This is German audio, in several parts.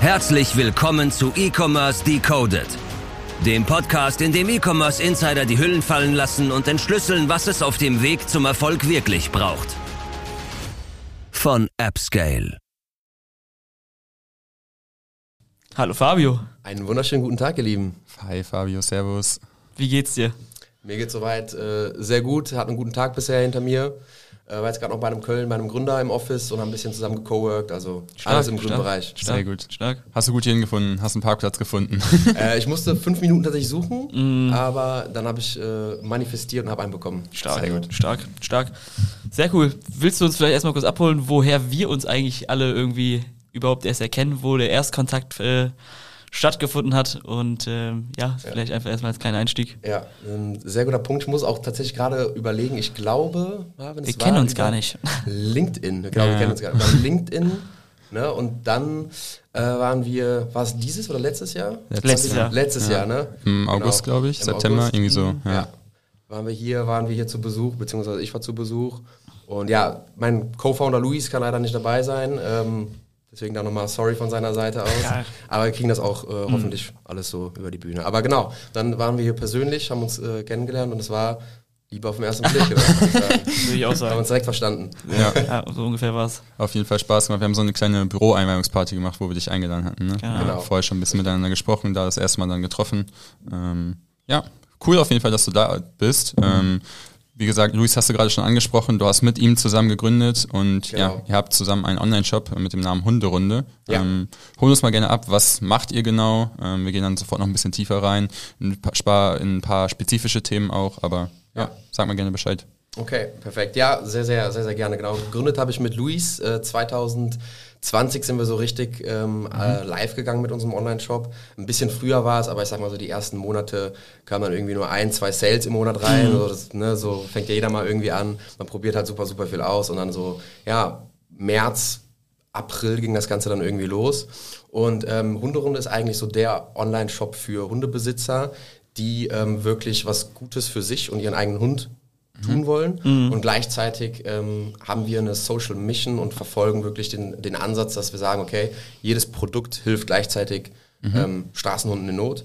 Herzlich willkommen zu E-Commerce Decoded, dem Podcast, in dem E-Commerce Insider die Hüllen fallen lassen und entschlüsseln, was es auf dem Weg zum Erfolg wirklich braucht. Von AppScale. Hallo Fabio. Einen wunderschönen guten Tag, ihr Lieben. Hi Fabio, Servus. Wie geht's dir? Mir geht's soweit äh, sehr gut, hat einen guten Tag bisher hinter mir. Äh, war jetzt gerade noch bei einem Köln, bei einem Gründer im Office und haben ein bisschen zusammen gecoworked, also Stark, alles im grünen stark. Bereich. Stark, Sehr gut. Stark. Hast du gut hier hingefunden? Hast einen Parkplatz gefunden? Äh, ich musste fünf Minuten tatsächlich suchen, Mm. aber dann habe ich äh, manifestiert und habe einen bekommen. Stark, Sehr gut. stark, stark. Sehr cool. Willst du uns vielleicht erstmal kurz abholen, woher wir uns eigentlich alle irgendwie überhaupt erst erkennen, wo der Erstkontakt äh, stattgefunden hat und ähm, ja, vielleicht einfach erstmal als kleiner Einstieg. Ja, ein sehr guter Punkt. Ich muss auch tatsächlich gerade überlegen, ich glaube, ja, wenn es Wir kennen war, uns gar nicht. LinkedIn, genau, wir Ja. kennen uns gar nicht. Über LinkedIn, ne, und dann äh, waren wir, war es dieses oder letztes Jahr? Letztes Jahr. Letztes Jahr, ne? Im August, glaube ich, September, irgendwie so, Ja. ja. Waren wir hier, waren wir hier zu Besuch, beziehungsweise ich war zu Besuch. Und ja, mein Co-Founder Luis kann leider nicht dabei sein. Ähm, deswegen da nochmal sorry von seiner Seite aus. Ja. Aber wir kriegen das auch äh, hoffentlich alles so über die Bühne. Aber genau, dann waren wir hier persönlich, haben uns äh, kennengelernt und es war Liebe auf den ersten Blick. oder? Würde ich sagen. Auch haben sagen. uns direkt verstanden. ja. Ja, so ungefähr war's. Auf jeden Fall Spaß gemacht. Wir haben so eine kleine Büroeinweihungsparty gemacht, wo wir dich eingeladen hatten. Ne? Genau. Ja, vorher schon ein bisschen miteinander gesprochen, da das erste Mal dann getroffen. Ähm, ja, cool auf jeden Fall, dass du da bist. Ähm, wie gesagt, Luis hast du gerade schon angesprochen, du hast mit ihm zusammen gegründet und ja, Genau. ihr habt zusammen einen Online-Shop mit dem Namen Hunderunde. Ja. Ähm, hol uns mal gerne ab, was macht ihr genau? Ähm, wir gehen dann sofort noch ein bisschen tiefer rein, in ein paar, in ein paar spezifische Themen auch, aber ja, Ja. sag mal gerne Bescheid. Okay, perfekt. Ja, sehr, sehr, sehr, sehr gerne. Genau. Gegründet habe ich mit Luis. Äh, 2020 sind wir so richtig ähm, äh, live gegangen mit unserem Online-Shop. Ein bisschen früher war es, aber ich sag mal so, die ersten Monate kamen dann irgendwie nur ein, zwei Sales im Monat rein. Also das, ne, so fängt ja jeder mal irgendwie an. Man probiert halt super, super viel aus und dann so, ja, März, April ging das Ganze dann irgendwie los. Und ähm, Hunderunde ist eigentlich so der Online-Shop für Hundebesitzer, die ähm, wirklich was Gutes für sich und ihren eigenen Hund tun wollen. Und gleichzeitig ähm, haben wir eine Social Mission und verfolgen wirklich den, den Ansatz, dass wir sagen, okay, jedes Produkt hilft gleichzeitig ähm, Straßenhunden in Not.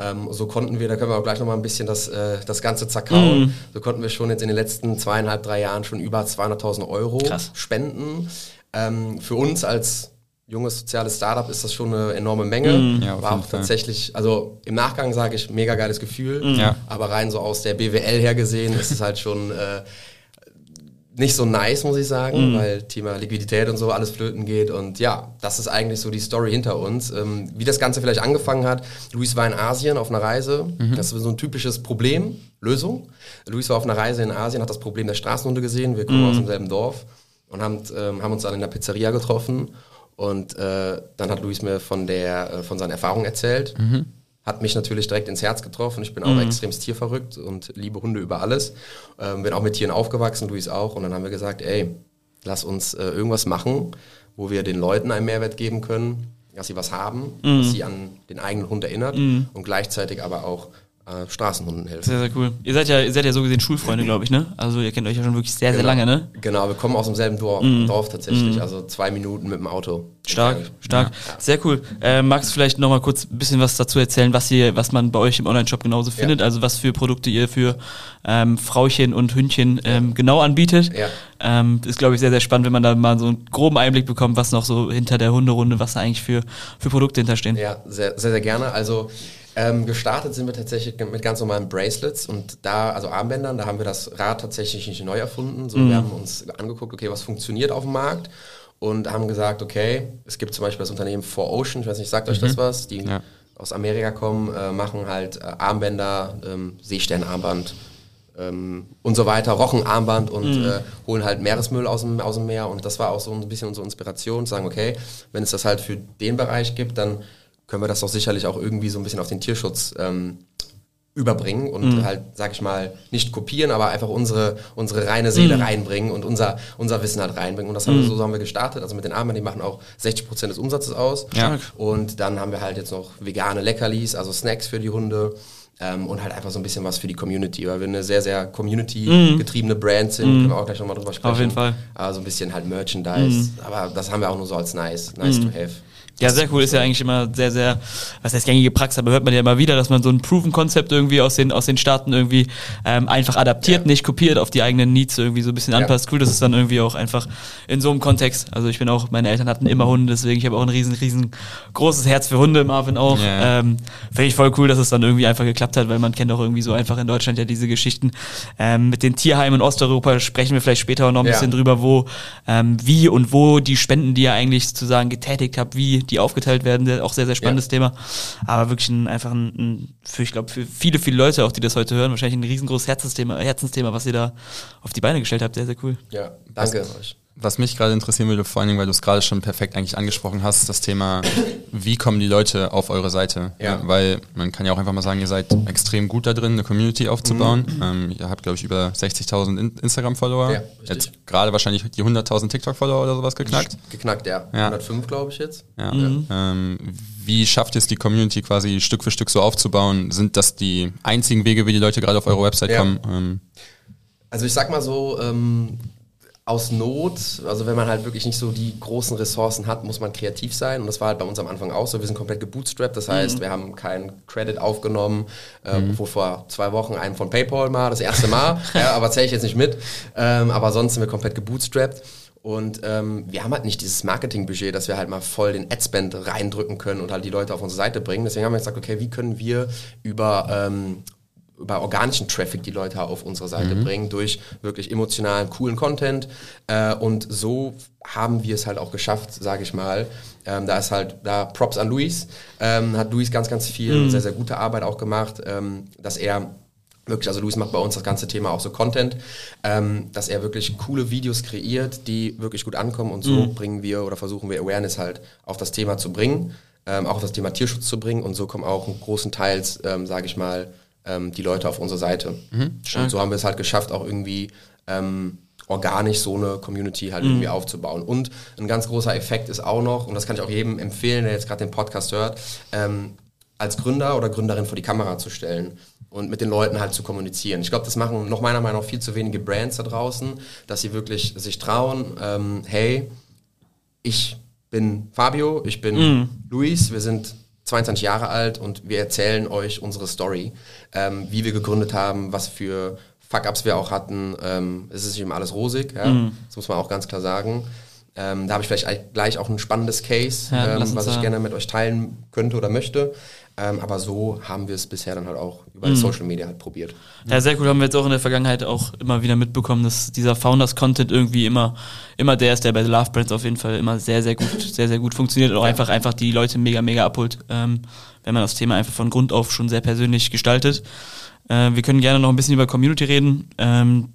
Ähm, so konnten wir, da können wir auch gleich nochmal ein bisschen das, äh, das Ganze zerkauen. So konnten wir schon jetzt in den letzten zweieinhalb, drei Jahren schon über 200.000 Euro Krass. spenden. Ähm, für uns als junges soziales Startup ist das schon eine enorme Menge. Mhm. Ja, War auch Fall. tatsächlich, also im Nachgang sage ich, mega geiles Gefühl. Mhm. Ja. Aber rein so aus der BWL her gesehen ist es halt schon äh, nicht so nice, muss ich sagen, weil Thema Liquidität und so alles flöten geht. Und ja, das ist eigentlich so die Story hinter uns. Ähm, wie das Ganze vielleicht angefangen hat, Luis war in Asien auf einer Reise. Das ist so ein typisches Problem, Lösung. Luis war auf einer Reise in Asien, hat das Problem der Straßenhunde gesehen. Wir kommen aus demselben Dorf und haben, ähm, haben uns dann in der Pizzeria getroffen. Und äh, dann hat Luis mir von, der, äh, von seinen Erfahrungen erzählt. Hat mich natürlich direkt ins Herz getroffen. Ich bin auch extremst tierverrückt und liebe Hunde über alles. Ähm, bin auch mit Tieren aufgewachsen, Luis auch. Und dann haben wir gesagt, ey, lass uns äh, irgendwas machen, wo wir den Leuten einen Mehrwert geben können, dass sie was haben, was sie an den eigenen Hund erinnert und gleichzeitig aber auch äh, Straßenhunden helfen. Sehr, sehr cool. Ihr seid ja, ihr seid ja so gesehen Schulfreunde, glaube ich, ne? Also ihr kennt euch ja schon wirklich sehr, sehr lange, ne? Genau, wir kommen aus demselben Dorf, Dorf tatsächlich, also zwei Minuten mit dem Auto. Stark, stark. Sehr cool. Äh, magst du vielleicht noch mal kurz ein bisschen was dazu erzählen, was ihr, was man bei euch im Online-Shop genauso findet? Also was für Produkte ihr für ähm, Frauchen und Hündchen ähm, genau anbietet? Ja. Ähm, ist, glaube ich, sehr, sehr spannend, wenn man da mal so einen groben Einblick bekommt, was noch so hinter der Hunderunde, was da eigentlich für, für Produkte hinterstehen. Ja, sehr, sehr, sehr gerne. Also ähm, gestartet sind wir tatsächlich mit ganz normalen Bracelets und da, also Armbändern, da haben wir das Rad tatsächlich nicht neu erfunden. So, Wir haben uns angeguckt, okay, was funktioniert auf dem Markt und haben gesagt, okay, es gibt zum Beispiel das Unternehmen 4Ocean, ich weiß nicht, sagt euch das was? Die Ja. aus Amerika kommen, äh, machen halt äh, Armbänder, ähm, Seesternarmband ähm, und so weiter, Rochenarmband und äh, holen halt Meeresmüll aus dem, aus dem Meer. Und das war auch so ein bisschen unsere Inspiration, zu sagen, okay, wenn es das halt für den Bereich gibt, dann können wir das doch sicherlich auch irgendwie so ein bisschen auf den Tierschutz ähm, überbringen und halt, sag ich mal, nicht kopieren, aber einfach unsere, unsere reine Seele reinbringen und unser, unser Wissen halt reinbringen. Und das haben wir, so haben wir gestartet. Also mit den Armen, die machen auch 60 Prozent des Umsatzes aus. Ja. Und dann haben wir halt jetzt noch vegane Leckerlis, also Snacks für die Hunde. Ähm, und halt einfach so ein bisschen was für die Community, weil wir eine sehr, sehr Community-getriebene Brand sind. Können wir auch gleich nochmal drüber sprechen. jeden Fall. Also ein bisschen halt Merchandise. Aber das haben wir auch nur so als nice, nice to have. Ja, sehr cool. Ist ja eigentlich immer sehr, sehr, was heißt gängige Praxis, aber hört man ja immer wieder, dass man so ein Proven-Konzept irgendwie aus den, aus den Staaten irgendwie ähm, einfach adaptiert, Ja. nicht kopiert, auf die eigenen Needs irgendwie so ein bisschen Ja. anpasst. Cool, dass es dann irgendwie auch einfach in so einem Kontext, also ich bin auch, meine Eltern hatten immer Hunde, deswegen ich habe auch ein riesen, riesen großes Herz für Hunde, Marvin auch. Ja. Ähm, Finde ich voll cool, dass es dann irgendwie einfach geklappt hat, weil man kennt auch irgendwie so einfach in Deutschland ja diese Geschichten. Ähm, mit den Tierheimen in Osteuropa sprechen wir vielleicht später auch noch ein Ja. bisschen drüber, wo, ähm, wie und wo die Spenden, die ihr eigentlich sozusagen getätigt habt, wie die aufgeteilt werden, auch sehr, sehr spannendes Thema. Aber wirklich ein, einfach ein, ein für, ich glaube, für viele, viele Leute, auch die das heute hören, wahrscheinlich ein riesengroßes Herzensthema, Herzensthema, was ihr da auf die Beine gestellt habt. Sehr, sehr cool. Ja, danke euch. Was mich gerade interessieren würde, vor allen Dingen, weil du es gerade schon perfekt eigentlich angesprochen hast, das Thema, wie kommen die Leute auf eure Seite? Ja. Weil man kann ja auch einfach mal sagen, ihr seid extrem gut da drin, eine Community aufzubauen. Mhm. Ähm, ihr habt, glaube ich, über 60.000 In Instagram-Follower. Ja, richtig. Jetzt gerade wahrscheinlich die 100.000 TikTok-Follower oder sowas geknackt. Geknackt, ja. Ja. 105, glaube ich jetzt. Ja. Ähm, wie schafft ihr es, die Community quasi Stück für Stück so aufzubauen? Sind das die einzigen Wege, wie die Leute gerade auf eure Website Ja. kommen? Ähm, Also ich sag mal so, ähm, aus Not, also wenn man halt wirklich nicht so die großen Ressourcen hat, muss man kreativ sein. Und das war halt bei uns am Anfang auch so. Wir sind komplett gebootstrapped, das heißt, wir haben keinen Credit aufgenommen, ähm, wo vor zwei Wochen einen von PayPal mal, das erste Mal, ja, aber zähle ich jetzt nicht mit. Ähm, aber sonst sind wir komplett gebootstrapped. Und ähm, wir haben halt nicht dieses Marketingbudget, dass wir halt mal voll den Adspend reindrücken können und halt die Leute auf unsere Seite bringen. Deswegen haben wir gesagt, okay, wie können wir über ähm, über organischen Traffic die Leute auf unsere Seite bringen, durch wirklich emotionalen, coolen Content. Äh, und so haben wir es halt auch geschafft, sage ich mal. Ähm, da ist halt, da Props an Luis, ähm, hat Luis ganz, ganz viel, sehr, sehr gute Arbeit auch gemacht, ähm, dass er wirklich, also Luis macht bei uns das ganze Thema auch so Content, ähm, dass er wirklich coole Videos kreiert, die wirklich gut ankommen. Und so bringen wir oder versuchen wir Awareness halt auf das Thema zu bringen, ähm, auch auf das Thema Tierschutz zu bringen. Und so kommen auch einen großen Teils, ähm, sage ich mal, ähm, die Leute auf unsere Seite. und so haben wir es halt geschafft, auch irgendwie ähm, organisch so eine Community halt irgendwie aufzubauen. Und ein ganz großer Effekt ist auch noch, und das kann ich auch jedem empfehlen, der jetzt gerade den Podcast hört, ähm, als Gründer oder Gründerin vor die Kamera zu stellen und mit den Leuten halt zu kommunizieren. Ich glaube, das machen noch meiner Meinung nach viel zu wenige Brands da draußen, dass sie wirklich sich trauen, ähm, hey, ich bin Fabio, ich bin Luis, wir sind 22 Jahre alt und wir erzählen euch unsere Story, ähm, wie wir gegründet haben, was für Fuck-Ups wir auch hatten. Ähm, es ist nicht immer alles rosig, ja? das muss man auch ganz klar sagen. Ähm, da habe ich vielleicht gleich auch ein spannendes Case, Ja, ähm, was ich da- gerne mit euch teilen könnte oder möchte. Ähm, aber so haben wir es bisher dann halt auch Mhm. über Social Media halt probiert. Ja, sehr cool. Haben wir jetzt auch in der Vergangenheit auch immer wieder mitbekommen, dass dieser Founders-Content irgendwie immer, immer der ist, der bei The Love Brands auf jeden Fall immer sehr, sehr gut, sehr, sehr gut funktioniert und auch einfach, einfach die Leute mega, mega abholt, ähm, wenn man das Thema einfach von Grund auf schon sehr persönlich gestaltet. Äh, wir können gerne noch ein bisschen über Community reden, ähm,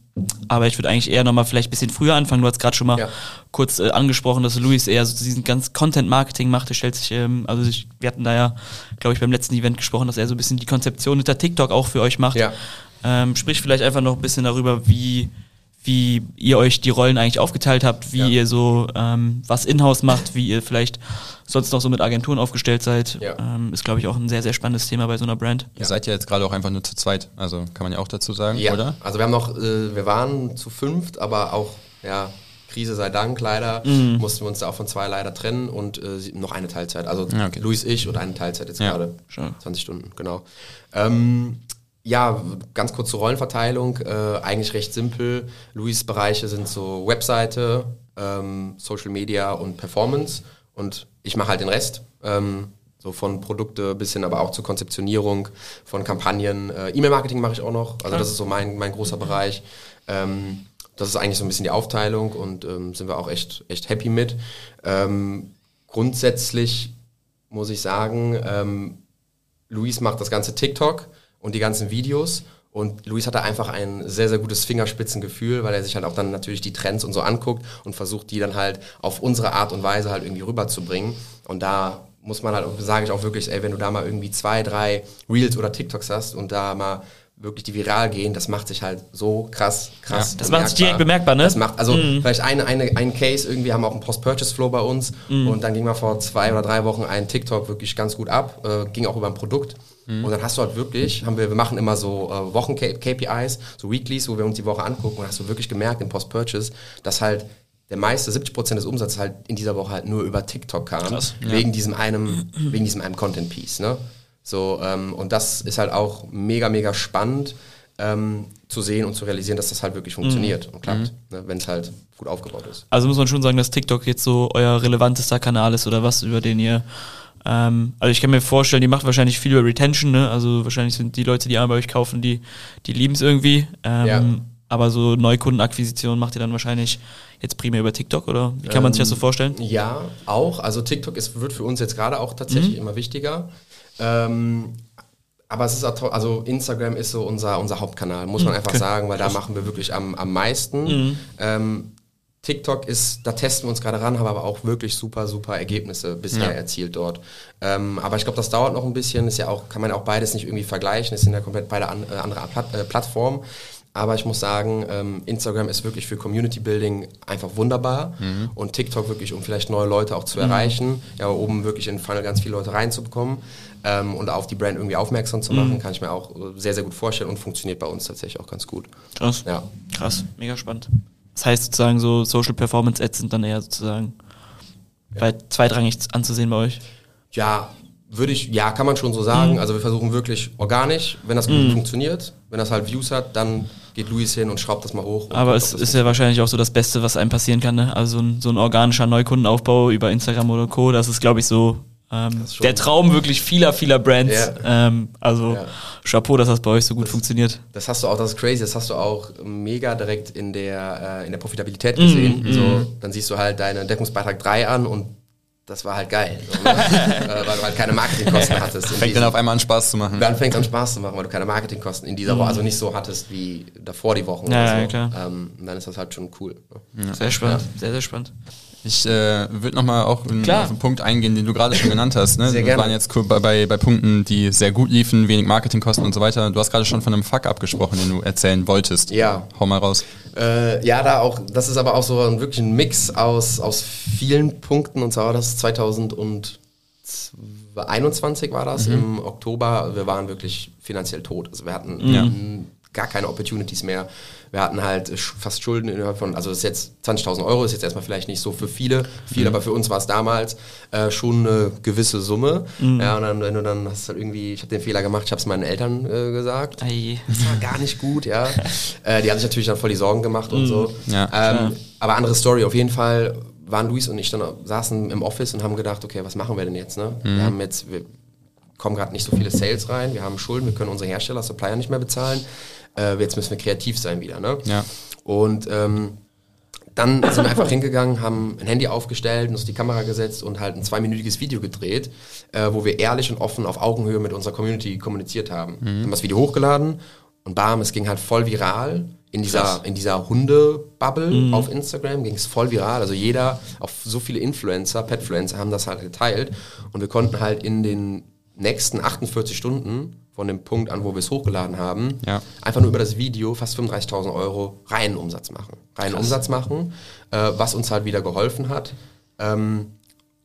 aber ich würde eigentlich eher nochmal vielleicht ein bisschen früher anfangen. Du hast gerade schon mal Ja. kurz äh, angesprochen, dass Luis eher so diesen ganz Content-Marketing macht. Er stellt sich, ähm, also ich, wir hatten da ja, glaube ich, beim letzten Event gesprochen, dass er so ein bisschen die Konzeption hinter TikTok auch für euch macht. Ja. Ähm, sprich vielleicht einfach noch ein bisschen darüber, wie, wie ihr euch die Rollen eigentlich aufgeteilt habt, wie Ja. ihr so ähm, was in-house macht, wie ihr vielleicht sonst noch so mit Agenturen aufgestellt seid. Ja. Ähm, ist, glaube ich, auch ein sehr, sehr spannendes Thema bei so einer Brand. Ihr seid ja jetzt gerade auch einfach nur zu zweit, also kann man ja auch dazu sagen, Ja, oder? also wir haben noch, äh, wir waren zu fünft, aber auch, ja, Krise sei Dank, leider, Mhm. mussten wir uns da auch von zwei leider trennen und äh, noch eine Teilzeit. Also Ja, okay. Luis, ich und eine Teilzeit jetzt Ja, gerade. schön. 20 Stunden, genau. Ähm, ja, ganz kurz zur Rollenverteilung. Äh, eigentlich recht simpel. Luis Bereiche sind so Webseite, ähm, Social Media und Performance. Und ich mache halt den Rest. Ähm, so von Produkte bis hin aber auch zur Konzeptionierung von Kampagnen. Äh, E-Mail-Marketing mache ich auch noch. Also das ist so mein, mein großer Bereich. Ähm, das ist eigentlich so ein bisschen die Aufteilung und ähm, sind wir auch echt, echt happy mit. Ähm, grundsätzlich muss ich sagen, ähm, Luis macht das ganze TikTok und die ganzen Videos. Und Luis hatte einfach ein sehr, sehr gutes Fingerspitzengefühl, weil er sich halt auch dann natürlich die Trends und so anguckt und versucht, die dann halt auf unsere Art und Weise halt irgendwie rüberzubringen. Und da muss man halt, sage ich auch wirklich, ey, wenn du da mal irgendwie zwei, drei Reels oder TikToks hast und da mal wirklich die viral gehen, das macht sich halt so krass, krass. Ja, das macht sich direkt bemerkbar, ne? Das macht, also vielleicht eine, eine, ein Case, irgendwie haben wir auch einen Post-Purchase-Flow bei uns und dann ging mal vor zwei oder drei Wochen ein TikTok wirklich ganz gut ab, äh, ging auch über ein Produkt. Und dann hast du halt wirklich, haben wir, wir machen immer so äh, Wochen-KPIs, so Weeklies, wo wir uns die Woche angucken und hast du wirklich gemerkt im Post-Purchase, dass halt der meiste, 70 Prozent des Umsatzes halt in dieser Woche halt nur über TikTok kam. Krass, wegen diesem einem, wegen diesem einem Content-Piece, ne? So, ähm, und das ist halt auch mega, mega spannend ähm, zu sehen und zu realisieren, dass das halt wirklich funktioniert und klappt, ne? wenn es halt gut aufgebaut ist. Also muss man schon sagen, dass TikTok jetzt so euer relevantester Kanal ist oder was, über den ihr. Ähm, also ich kann mir vorstellen, die macht wahrscheinlich viel über Retention, ne? Also wahrscheinlich sind die Leute, die einmal bei euch kaufen, die, die lieben es irgendwie. Ähm, Ja. Aber so Neukundenakquisition macht ihr dann wahrscheinlich jetzt primär über TikTok oder wie kann man sich das so vorstellen? Ja, auch. Also TikTok ist, wird für uns jetzt gerade auch tatsächlich immer wichtiger. Ähm, aber es ist auch also Instagram ist so unser, unser Hauptkanal, muss man einfach okay. sagen, weil da machen wir wirklich am, am meisten. Ähm, TikTok ist, da testen wir uns gerade ran, haben aber auch wirklich super, super Ergebnisse bisher erzielt dort. Ähm, aber ich glaube, das dauert noch ein bisschen, ist ja auch, kann man ja auch beides nicht irgendwie vergleichen, es sind ja komplett beide an, äh, andere Plat äh, Plattformen. Aber ich muss sagen, ähm, Instagram ist wirklich für Community Building einfach wunderbar und TikTok wirklich, um vielleicht neue Leute auch zu erreichen, ja, oben wirklich in den Funnel ganz viele Leute reinzubekommen ähm, und auf die Brand irgendwie aufmerksam zu machen, kann ich mir auch äh, sehr, sehr gut vorstellen und funktioniert bei uns tatsächlich auch ganz gut. Krass. Ja. Krass, mega spannend. Das heißt sozusagen so Social Performance Ads sind dann eher sozusagen bei zweitrangig anzusehen bei euch. Ja, würde ich, ja, kann man schon so sagen. Also wir versuchen wirklich organisch, wenn das gut funktioniert, wenn das halt Views hat, dann geht Luis hin und schraubt das mal hoch. Aber es ist ja wahrscheinlich auch so das Beste, was einem passieren kann. Ne? Also so ein, so ein organischer Neukundenaufbau über Instagram oder Co. Das ist, glaube ich, so ähm, der Traum wirklich vieler, vieler Brands. Ja. Ähm, also Ja. Chapeau, dass das bei euch so gut funktioniert. Das hast du auch, das ist crazy, das hast du auch mega direkt in der, äh, in der Profitabilität gesehen. Mm, so, dann siehst du halt deinen Deckungsbeitrag 3 an und das war halt geil. So, ne? äh, weil du halt keine Marketingkosten hattest. Fängt diesem- dann auf einmal an Spaß zu machen. dann fängt es an Spaß zu machen, weil du keine Marketingkosten in dieser Woche, also nicht so hattest wie davor die Wochen Ja, oder so. ja, klar. Ähm, und dann ist das halt schon cool. Ne? Sehr spannend, sehr, sehr spannend. Ich äh, würde nochmal auch in, auf einen Punkt eingehen, den du gerade schon genannt hast. Ne? Sehr Wir gerne. waren jetzt bei, bei, bei Punkten, die sehr gut liefen, wenig Marketingkosten und so weiter. Du hast gerade schon von einem Fuck abgesprochen, den du erzählen wolltest. Ja. Hau mal raus. Äh, ja, da auch, das ist aber auch so ein wirklich ein Mix aus, aus vielen Punkten und zwar war das 2021 war das im Oktober. Wir waren wirklich finanziell tot. Also wir hatten mm, gar keine Opportunities mehr. Wir hatten halt fast Schulden innerhalb von, also das ist jetzt 20.000 Euro, ist jetzt erstmal vielleicht nicht so für viele, viel, aber für uns war es damals äh, schon eine gewisse Summe. Ja, und dann, wenn du dann hast du halt irgendwie, ich habe den Fehler gemacht, ich habe es meinen Eltern äh, gesagt. Ei. Das war gar nicht gut, ja. äh, die haben sich natürlich dann voll die Sorgen gemacht und so. Ja, ähm, aber andere Story, auf jeden Fall waren Luis und ich dann saßen im Office und haben gedacht, okay, was machen wir denn jetzt? Ne? Wir haben jetzt, wir kommen gerade nicht so viele Sales rein, wir haben Schulden, wir können unsere Hersteller, Supplier nicht mehr bezahlen. Äh, jetzt müssen wir kreativ sein wieder. Ne? Ja. Und ähm, dann sind wir einfach hingegangen, haben ein Handy aufgestellt, uns die Kamera gesetzt und halt ein zweiminütiges Video gedreht, äh, wo wir ehrlich und offen auf Augenhöhe mit unserer Community kommuniziert haben. Haben das Video hochgeladen und bam, es ging halt voll viral. In dieser, in dieser Hunde-Bubble auf Instagram ging es voll viral. Also jeder, auch so viele Influencer, Petfluencer haben das halt geteilt. Und wir konnten halt in den nächsten 48 Stunden von dem Punkt an, wo wir es hochgeladen haben, Ja. einfach nur über das Video fast 35.000 Euro reinen Umsatz machen. Reinen Umsatz machen, äh, was uns halt wieder geholfen hat, ähm,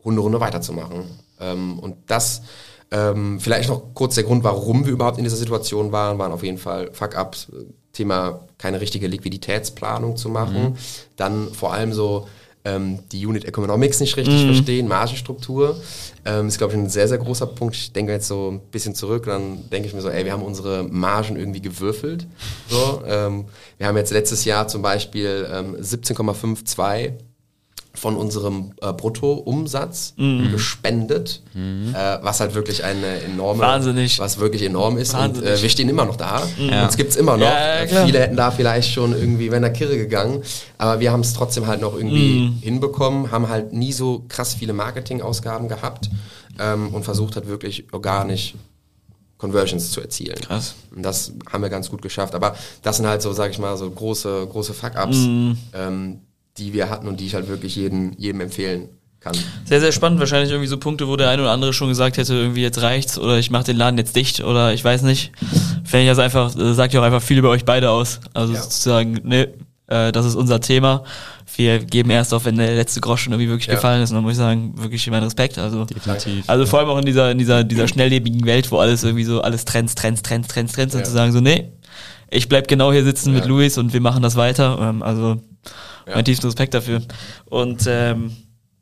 Hunderunde weiterzumachen. Ähm, und das, ähm, vielleicht noch kurz der Grund, warum wir überhaupt in dieser Situation waren, waren auf jeden Fall Fuck-Ups, Thema keine richtige Liquiditätsplanung zu machen, dann vor allem so ähm, die Unit Economics nicht richtig verstehen, Margenstruktur, ähm, ist glaube ich ein sehr, sehr großer Punkt. Ich denke jetzt so ein bisschen zurück, dann denke ich mir so, ey, wir haben unsere Margen irgendwie gewürfelt. So, ähm, wir haben jetzt letztes Jahr zum Beispiel ähm, 17,52 von unserem äh, Bruttoumsatz gespendet, äh, was halt wirklich eine enorme, Wahnsinnig. was wirklich enorm ist. Und Wahnsinnig. äh, wir stehen immer noch da. Ja. Uns gibt's immer noch. Ja, ja, Äh. Viele hätten da vielleicht schon irgendwie, wenn der Kirre gegangen, aber wir haben es trotzdem halt noch irgendwie hinbekommen, haben halt nie so krass viele Marketingausgaben gehabt ähm, und versucht halt wirklich organisch Conversions zu erzielen. Krass. Und das haben wir ganz gut geschafft. Aber das sind halt so, sag ich mal, so große, große Fuck-Ups, ähm, die wir hatten und die ich halt wirklich jeden, jedem empfehlen kann. Sehr, sehr spannend. Wahrscheinlich irgendwie so Punkte, wo der eine oder andere schon gesagt hätte, irgendwie jetzt reicht's oder ich mache den Laden jetzt dicht oder ich weiß nicht. Fände ich also einfach, äh, sagt ja auch einfach viel über euch beide aus. Also Ja. sozusagen, ne, äh, das ist unser Thema. Wir geben erst auf, wenn der letzte Groschen irgendwie wirklich Ja. gefallen ist. Und dann muss ich sagen, wirklich meinen Respekt. Also, Definitiv. also vor allem auch in dieser, in dieser, dieser schnelllebigen Welt, wo alles irgendwie so, alles Trends, Trends, Trends, Trends, Trends, und Ja. zu sagen so, nee, ich bleib genau hier sitzen mit Ja. Luis und wir machen das weiter. Ähm, also Ja. Mein tiefsten Respekt dafür. Und ähm,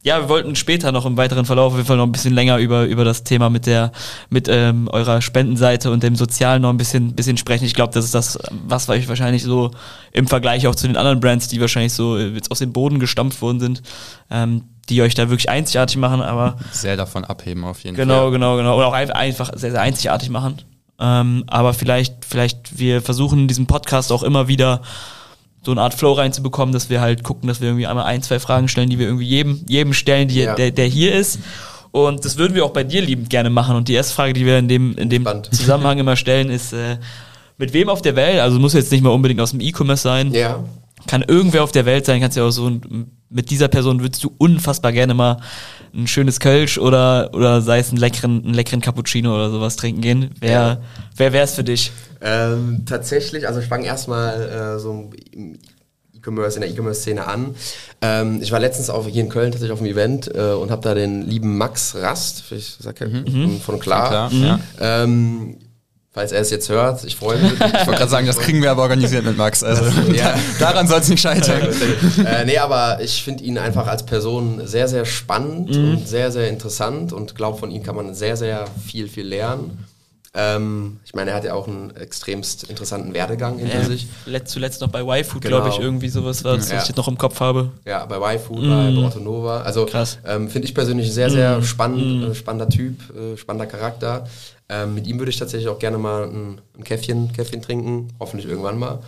ja, wir wollten später noch im weiteren Verlauf auf jeden Fall noch ein bisschen länger über, über das Thema mit der, mit ähm, eurer Spendenseite und dem Sozialen noch ein bisschen, bisschen sprechen. Ich glaube, das ist das, was euch wahrscheinlich so im Vergleich auch zu den anderen Brands, die wahrscheinlich so jetzt aus dem Boden gestampft worden sind, ähm, die euch da wirklich einzigartig machen, aber. Sehr davon abheben auf jeden genau, Fall. Genau, genau, genau. Oder auch einfach sehr, sehr einzigartig machen. Ähm, aber vielleicht, vielleicht, wir versuchen in diesem Podcast auch immer wieder so eine Art Flow reinzubekommen, dass wir halt gucken, dass wir irgendwie einmal ein, zwei Fragen stellen, die wir irgendwie jedem, jedem stellen, die, ja. der, der hier ist. Und das würden wir auch bei dir liebend gerne machen. Und die erste Frage, die wir in dem, in dem Zusammenhang immer stellen, ist, äh, mit wem auf der Welt, also muss jetzt nicht mal unbedingt aus dem E-Commerce sein, ja. kann irgendwer auf der Welt sein, kannst ja auch so, mit dieser Person würdest du unfassbar gerne mal ein schönes Kölsch oder, oder sei es einen leckeren, einen leckeren Cappuccino oder sowas trinken gehen. Wer, ja. wer wäre es für dich? Ähm, tatsächlich, also ich fange erstmal äh, so im E-Commerce, in der E-Commerce-Szene an. Ähm, ich war letztens auch hier in Köln tatsächlich auf dem Event äh, und habe da den lieben Max Rast, ich sag ja, mhm. von Klar. Klar mhm. ähm, falls er es jetzt hört, ich freue mich. Ich wollte gerade sagen, das kriegen wir aber organisiert mit Max. Also ja. daran soll es nicht scheitern. äh, nee, aber ich finde ihn einfach als Person sehr, sehr spannend mhm. und sehr, sehr interessant und glaube, von ihm kann man sehr, sehr viel, viel lernen. Ähm, ich meine, er hat ja auch einen extremst interessanten Werdegang hinter ja, sich. Zuletzt noch bei YFood, genau. glaube ich, irgendwie sowas war, das, ja. was ich jetzt noch im Kopf habe. Ja, bei YFood, mm. bei Borto Nova. Also ähm, finde ich persönlich sehr, sehr mm. spannend, mm. Äh, spannender Typ, äh, spannender Charakter. Ähm, mit ihm würde ich tatsächlich auch gerne mal ein, ein Käffchen, Käffchen trinken, hoffentlich irgendwann mal.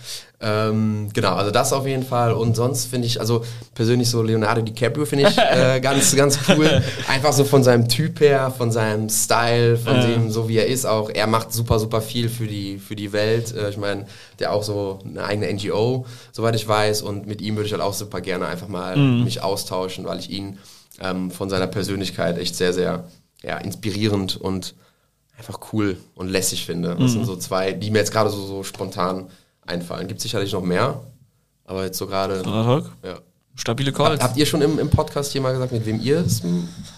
Ähm, genau, also das auf jeden Fall. Und sonst finde ich, also persönlich so Leonardo DiCaprio finde ich äh, ganz, ganz cool. Einfach so von seinem Typ her, von seinem Style, von äh. dem, so wie er ist auch. Er macht super, super viel für die, für die Welt. Äh, ich meine, der auch so eine eigene NGO, soweit ich weiß. Und mit ihm würde ich halt auch super gerne einfach mal mhm. mich austauschen, weil ich ihn ähm, von seiner Persönlichkeit echt sehr, sehr ja, inspirierend und einfach cool und lässig finde. Das mhm. sind so zwei, die mir jetzt gerade so, so spontan einfallen. Gibt sicherlich noch mehr, aber jetzt so gerade. Ja. Stabile Calls. Habt ihr schon im, im Podcast hier mal gesagt, mit wem ihr es?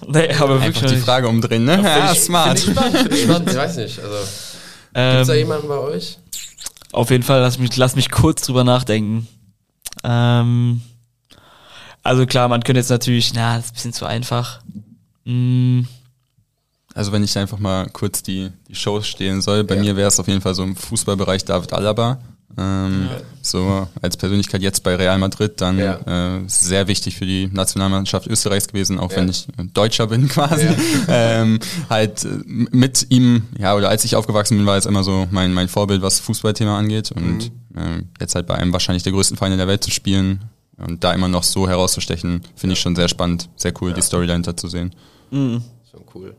Nee, aber wirklich die Frage umdrehen, ne? Ja, ja smart. Ich spannend, ich, spannend. ich weiß nicht. Also, ähm, Gibt es da jemanden bei euch? Auf jeden Fall, lass mich, lass mich kurz drüber nachdenken. Ähm, also klar, man könnte jetzt natürlich, na, das ist ein bisschen zu einfach. Hm. Also wenn ich einfach mal kurz die, die Shows stehen soll, bei ja. mir wäre es auf jeden Fall so im Fußballbereich David Alaba. Ähm, ja. So als Persönlichkeit jetzt bei Real Madrid, dann ja. äh, sehr wichtig für die Nationalmannschaft Österreichs gewesen, auch wenn ich Deutscher bin quasi. ähm, halt äh, mit ihm, ja, oder als ich aufgewachsen bin, war es immer so mein, mein Vorbild, was Fußballthema angeht. Und mhm. äh, jetzt halt bei einem wahrscheinlich der größten Vereine der Welt zu spielen und da immer noch so herauszustechen, finde ich schon sehr spannend, sehr cool, die Story dahinter zu sehen. Mhm. Schon cool.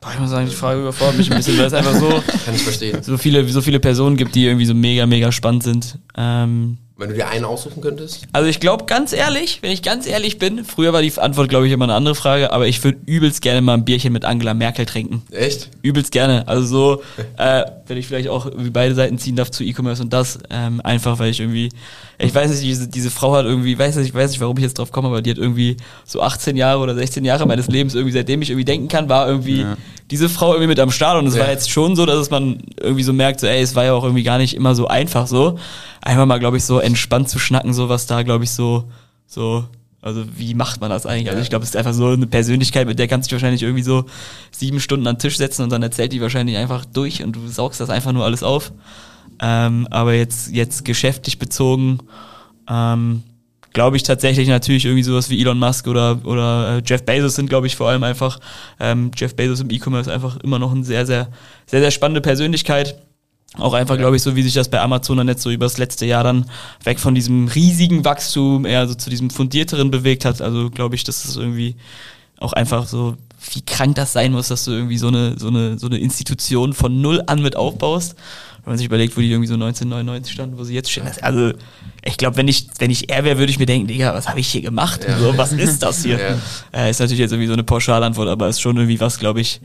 Boah, ich muss sagen, die Frage überfordert mich ein bisschen, weil es einfach so, Kann ich verstehen. so viele, so viele Personen gibt, die irgendwie so mega, mega spannend sind. Ähm, wenn du dir einen aussuchen könntest? Also ich glaube, ganz ehrlich, wenn ich ganz ehrlich bin, früher war die Antwort, glaube ich, immer eine andere Frage, aber ich würde übelst gerne mal ein Bierchen mit Angela Merkel trinken. Echt? Übelst gerne. Also so, äh, wenn ich vielleicht auch wie beide Seiten ziehen darf zu E-Commerce und das, ähm, einfach weil ich irgendwie, ich weiß nicht, diese, diese Frau hat irgendwie, weiß nicht, ich weiß nicht, warum ich jetzt drauf komme, aber die hat irgendwie so 18 Jahre oder 16 Jahre meines Lebens irgendwie, seitdem ich irgendwie denken kann, war irgendwie ja. diese Frau irgendwie mit am Start und es ja. war jetzt schon so, dass man irgendwie so merkt, so ey, es war ja auch irgendwie gar nicht immer so einfach so einmal mal, glaube ich, so entspannt zu schnacken, so was da, glaube ich, so, so, also wie macht man das eigentlich? Also ich glaube, es ist einfach so eine Persönlichkeit, mit der kannst du dich wahrscheinlich irgendwie so sieben Stunden an den Tisch setzen und dann erzählt die wahrscheinlich einfach durch und du saugst das einfach nur alles auf. Ähm, aber jetzt, jetzt geschäftlich bezogen, ähm, glaube ich tatsächlich natürlich irgendwie sowas wie Elon Musk oder, oder äh, Jeff Bezos sind, glaube ich, vor allem einfach, ähm, Jeff Bezos im E-Commerce einfach immer noch eine sehr, sehr, sehr, sehr spannende Persönlichkeit auch einfach, glaube ich, so wie sich das bei Amazon dann jetzt so übers letzte Jahr dann weg von diesem riesigen Wachstum eher so zu diesem fundierteren bewegt hat. Also glaube ich, dass es irgendwie auch einfach so, wie krank das sein muss, dass du irgendwie so eine, so eine, so eine Institution von null an mit aufbaust. Wenn man sich überlegt, wo die irgendwie so 1999 standen, wo sie jetzt stehen. Also, ich glaube, wenn ich, wenn ich er wäre, würde ich mir denken, Digga, was habe ich hier gemacht? Ja. So, was ist das hier? Ja. Äh, ist natürlich jetzt irgendwie so eine Pauschalantwort, aber ist schon irgendwie was, glaube ich,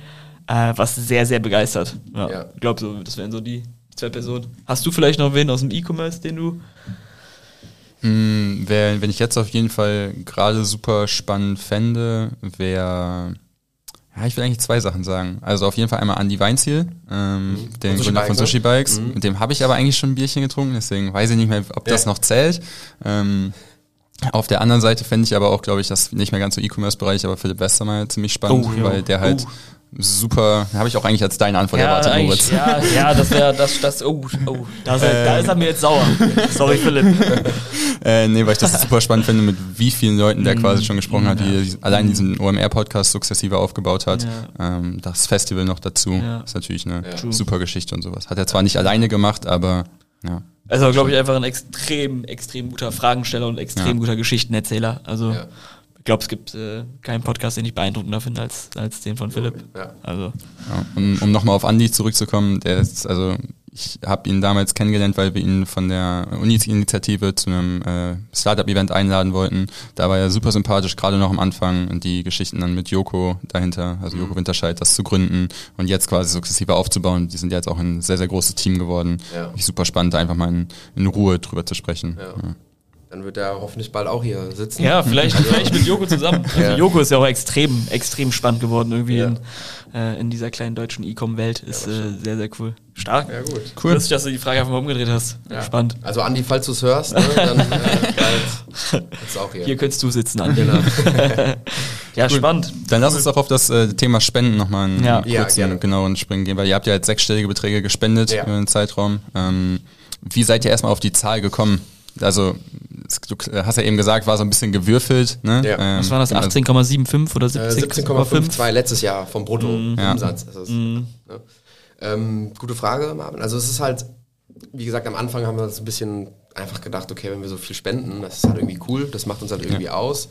äh, was sehr, sehr begeistert. Ja, ja. Ich glaube, so, das wären so die zwei Personen. Hast du vielleicht noch wen aus dem E-Commerce, den du. Hm, wär, wenn ich jetzt auf jeden Fall gerade super spannend fände, wäre. Ja, ich will eigentlich zwei Sachen sagen. Also auf jeden Fall einmal Andy Weinziel, ähm, mhm. den Gründer von Sushi Bikes. Mhm. Mit dem habe ich aber eigentlich schon ein Bierchen getrunken, deswegen weiß ich nicht mehr, ob ja. das noch zählt. Ähm, Auf der anderen Seite fände ich aber auch, glaube ich, das nicht mehr ganz so E-Commerce-Bereich, aber Philipp Westermeier ziemlich spannend, oh, weil der halt oh super, habe ich auch eigentlich als deine Antwort ja, erwartet, Moritz. Ja, ja, das wäre, das, das, oh, oh, das, äh, da ist er mir jetzt sauer. Sorry, Philipp. äh, nee, weil ich das super spannend finde, mit wie vielen Leuten der mm, quasi schon gesprochen hat, wie er allein diesen OMR-Podcast sukzessive aufgebaut hat. Ja. Ähm, das Festival noch dazu, ja. ist natürlich eine super Geschichte und sowas. Hat er zwar nicht alleine gemacht, aber ja. Also, glaube ich, einfach ein extrem, extrem guter Fragensteller und extrem guter Geschichtenerzähler. Also, ich glaube, es gibt äh, keinen Podcast, den ich beeindruckender finde als, als den von Philipp. Ja. Also. Ja, um um nochmal auf Andi zurückzukommen, der ist, also ich habe ihn damals kennengelernt, weil wir ihn von der Uni-Initiative zu einem äh, Startup-Event einladen wollten. Da war er super sympathisch, gerade noch am Anfang und die Geschichten dann mit Joko dahinter, also Joko mhm. Winterscheid, das zu gründen und jetzt quasi sukzessive aufzubauen. Die sind ja jetzt auch ein sehr, sehr großes Team geworden. Ja. Super spannend, einfach mal in, in Ruhe drüber zu sprechen. Ja. Ja. Dann wird er hoffentlich bald auch hier sitzen. Ja, vielleicht, also, vielleicht mit Joko zusammen. Also ja. Joko ist ja auch extrem, extrem spannend geworden irgendwie ja. in, äh, in dieser kleinen deutschen E-Com-Welt. Ist ja, äh, sehr, sehr cool. Stark. Ja, gut. Cool. Lustig, dass du die Frage einfach mal umgedreht hast. Ja. Spannend. Also Andi, falls du es hörst, ne, dann äh, bald auch hier. Hier könntest du sitzen, Andi. Genau. ja, cool. spannend. Dann lass uns auch auf das äh, Thema Spenden nochmal einen ja. kurzen, ja, genaueren Springen gehen, weil ihr habt ja jetzt sechsstellige Beträge gespendet ja. über den Zeitraum. Ähm, wie seid ihr erstmal auf die Zahl gekommen? Also du hast ja eben gesagt, war so ein bisschen gewürfelt. Ne? Ja. Ähm, Was war das, 18,75 oder 17,5? Äh, letztes Jahr vom Bruttoumsatz. Mm. Ja. Ähm, gute Frage, Marvin. Also es ist halt, wie gesagt, am Anfang haben wir uns ein bisschen einfach gedacht, okay, wenn wir so viel spenden, das ist halt irgendwie cool, das macht uns halt irgendwie ja. aus.